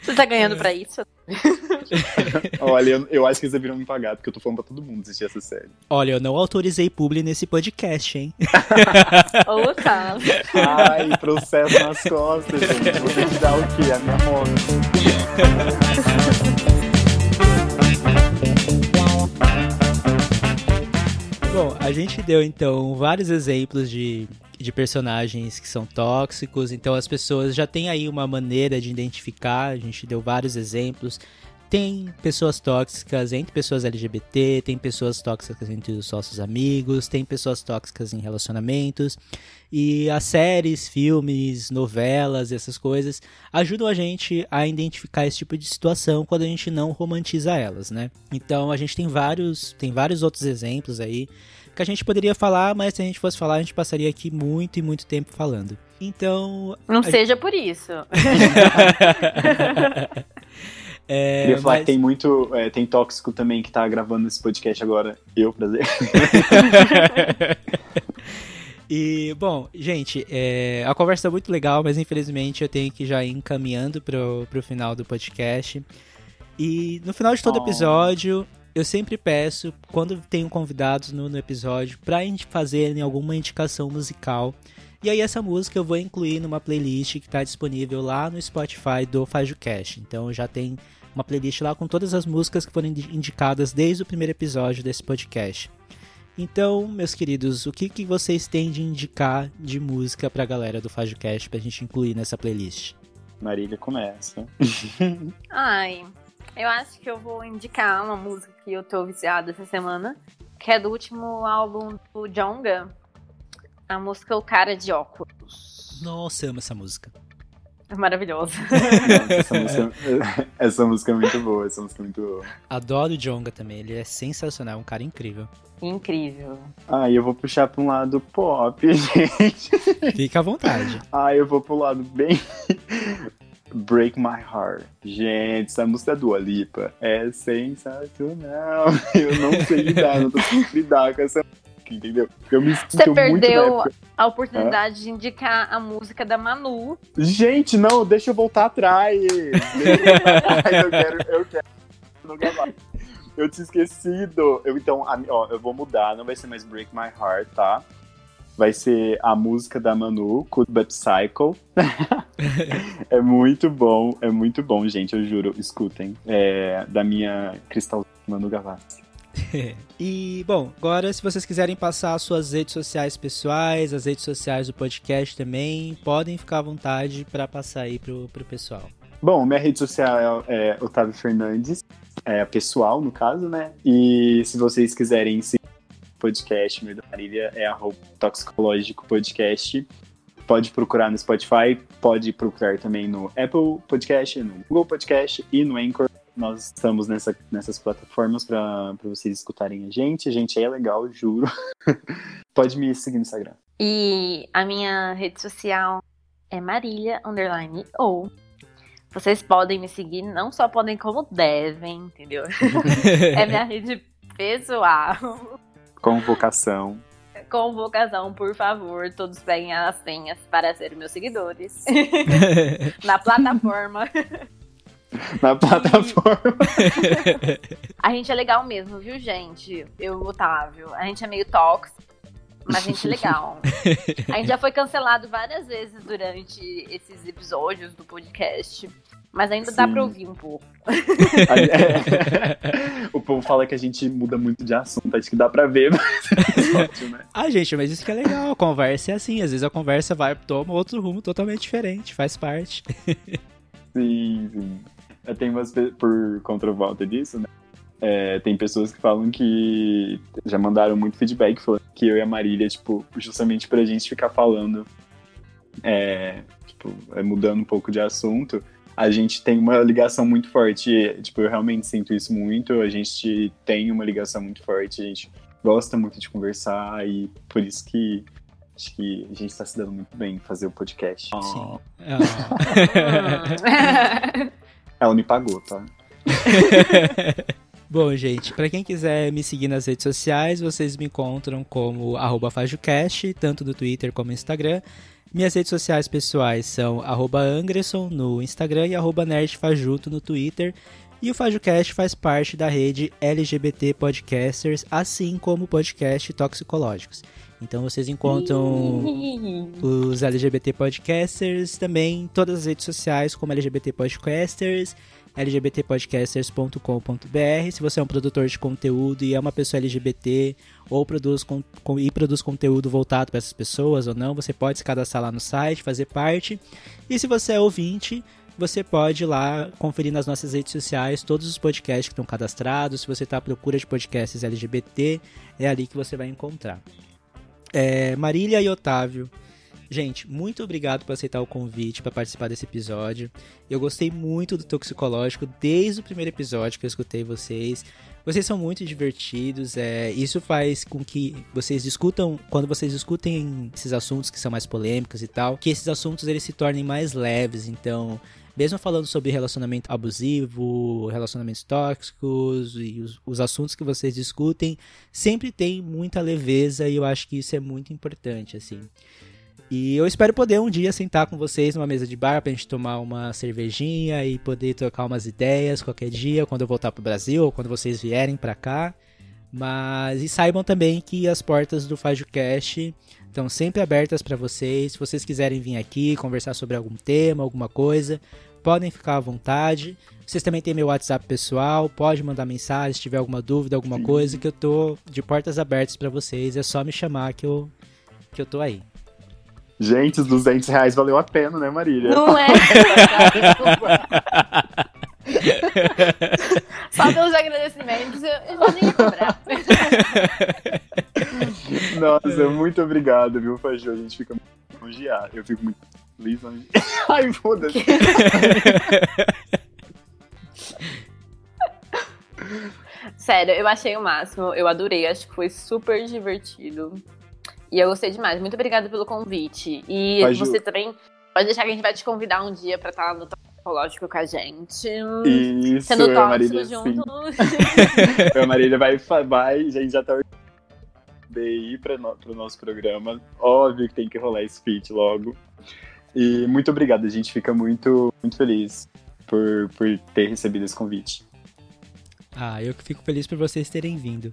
Você tá ganhando pra isso? Olha, eu, eu acho que eles deveriam me pagar, porque eu tô falando pra todo mundo assistir essa série. Olha, eu não autorizei publi nesse podcast, hein? Ô, tá. Ai, processo nas costas, gente. Vou ter que dar o quê? A minha moto. Bom, a gente deu então vários exemplos de, de personagens que são tóxicos, então as pessoas já têm aí uma maneira de identificar, a gente deu vários exemplos. Tem pessoas tóxicas entre pessoas LGBT, tem pessoas tóxicas entre os nossos amigos, tem pessoas tóxicas em relacionamentos. E as séries, filmes, novelas, essas coisas ajudam a gente a identificar esse tipo de situação quando a gente não romantiza elas, né? Então a gente tem vários, tem vários outros exemplos aí que a gente poderia falar, mas se a gente fosse falar, a gente passaria aqui muito e muito tempo falando. Então, Não seja por isso. é, Queria falar mas- que tem muito. é, tem tóxico também que tá gravando esse podcast agora. Eu, prazer. E, bom, gente, é, a conversa é muito legal, mas infelizmente eu tenho que já ir encaminhando pro, pro final do podcast. E no final de todo Oh. episódio, eu sempre peço, quando tenho convidados no, no episódio, pra gente fazerem alguma indicação musical. E aí essa música eu vou incluir numa playlist que tá disponível lá no Spotify do FajoCast. Então já tem uma playlist lá com todas as músicas que foram indi- indicadas desde o primeiro episódio desse podcast. Então, meus queridos, o que, que vocês têm de indicar de música pra galera do FajoCast pra gente incluir nessa playlist? Marília começa. Ai, eu acho que eu vou indicar uma música que eu tô viciada essa semana, que é do último álbum do Jonga. A música O Cara de Óculos. Nossa, eu amo essa música. É maravilhosa. essa, música, essa música é muito boa, essa música é muito boa. Adoro o Jonga também, ele é sensacional, é um cara incrível. Incrível. Ah, e eu vou puxar pra um lado pop, gente. Fica à vontade. Ah, eu vou pro lado bem. Break My Heart. Gente, essa música do Alipa é sensacional. Eu não sei lidar, não tô conseguindo lidar com essa música, entendeu? Eu me sinto Você perdeu a oportunidade de indicar a música da Manu. Gente, não, deixa eu voltar atrás. Eu quero, eu quero. Nunca mais. Eu tinha esquecido. Eu, então, ó, eu vou mudar, não vai ser mais Break My Heart, tá? Vai ser a música da Manu, Could But Cycle. é muito bom, é muito bom, gente, eu juro. Escutem. É da minha cristal Manu Gavassi. E, bom, agora se vocês quiserem passar as suas redes sociais pessoais, as redes sociais do podcast também, podem ficar à vontade pra passar aí pro, pro pessoal. Bom, minha rede social é, é Otávio Fernandes, é pessoal, no caso, né? E se vocês quiserem seguir o podcast, meu da Marília, é arroba Toxicológico Podcast. Pode procurar no Spotify, pode procurar também no Apple Podcast, no Google Podcast e no Anchor. Nós estamos nessa, nessas plataformas para vocês escutarem a gente. A gente é legal, juro. pode me seguir no Instagram. E a minha rede social é Marília Underline ou vocês podem me seguir, não só podem, como devem, entendeu? É minha rede pessoal. Convocação. Convocação, por favor, todos peguem as senhas para serem meus seguidores. Na plataforma. Na plataforma. A gente é legal mesmo, viu, gente? Eu, Otávio. A gente é meio tóxico, mas a gente é legal. A gente já foi cancelado várias vezes durante esses episódios do podcast. Mas ainda Sim. dá pra ouvir um pouco. É. o povo fala que a gente muda muito de assunto, acho que dá pra ver, mas é ótimo, né? Ah, gente, mas isso que é legal. A conversa é assim, às vezes a conversa vai toma outro rumo totalmente diferente, faz parte. sim, sim. Tenho umas por contra Walter disso, né? É, tem pessoas que falam que já mandaram muito feedback falando que eu e a Marília, tipo, justamente pra gente ficar falando, é, tipo, é, mudando um pouco de assunto, a gente tem uma ligação muito forte. Tipo, eu realmente sinto isso muito. A gente tem uma ligação muito forte, a gente gosta muito de conversar e por isso que acho que a gente está se dando muito bem fazer o podcast. Sim. Oh. Ela me pagou, tá? Bom, gente, para quem quiser me seguir nas redes sociais, vocês me encontram como FajoCast, tanto no Twitter como no Instagram. Minhas redes sociais pessoais são Angresson no Instagram e nerdfajuto no Twitter. E o FajoCast faz parte da rede LGBT Podcasters, assim como o podcast Toxicológicos. Então vocês encontram os LGBT Podcasters também em todas as redes sociais como LGBT Podcasters lgbtpodcasters.com.br. Se você é um produtor de conteúdo e é uma pessoa LGBT ou produz, com, com, e produz conteúdo voltado para essas pessoas ou não, você pode se cadastrar lá no site, fazer parte. E se você é ouvinte, você pode ir lá conferir nas nossas redes sociais todos os podcasts que estão cadastrados. Se você está à procura de podcasts LGBT, é ali que você vai encontrar. É, Marília e Otávio Gente, muito obrigado por aceitar o convite para participar desse episódio. Eu gostei muito do Toxicológico desde o primeiro episódio que eu escutei vocês. Vocês são muito divertidos, é, isso faz com que vocês discutam, quando vocês discutem esses assuntos que são mais polêmicos e tal, que esses assuntos eles se tornem mais leves. Então, mesmo falando sobre relacionamento abusivo, relacionamentos tóxicos e os, os, assuntos que vocês discutem, sempre tem muita leveza e eu acho que isso é muito importante, assim. E eu espero poder um dia sentar com vocês numa mesa de bar pra gente tomar uma cervejinha e poder trocar umas ideias qualquer dia, quando eu voltar pro Brasil ou quando vocês vierem pra cá. Mas e saibam também que as portas do FajoCast estão sempre abertas para vocês. Se vocês quiserem vir aqui conversar sobre algum tema, alguma coisa, podem ficar à vontade. Vocês também têm meu WhatsApp pessoal, pode mandar mensagem se tiver alguma dúvida, alguma coisa, que eu tô de portas abertas para vocês. É só me chamar que eu que eu tô aí. Gente, os 200 reais valeu a pena, né, Marília? Não é? Só pelos agradecimentos, eu, eu já nem ia cobrar. Nossa, muito obrigado, viu, Fajô? A gente fica muito elogiado. Eu fico muito feliz. Ai, foda-se. Sério, eu achei o máximo. Eu adorei. Acho que foi super divertido. E eu gostei demais. Muito obrigada pelo convite. E você Ju. também pode deixar que a gente vai te convidar um dia pra estar no Topológico com a gente. Isso, Sendo tóxico Marília, junto. a Marília vai, vai, a gente já tá ir para no, pro nosso programa. Óbvio que tem que rolar esse feat logo. E muito obrigado, a gente fica muito, muito feliz por, por ter recebido esse convite. Ah, eu que fico feliz por vocês terem vindo.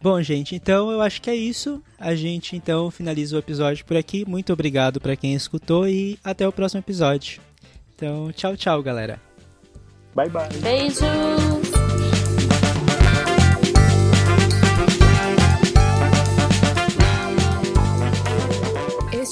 Bom, gente, então eu acho que é isso. A gente então finaliza o episódio por aqui. Muito obrigado para quem escutou e até o próximo episódio. Então, tchau, tchau, galera. Bye, bye. Beijos.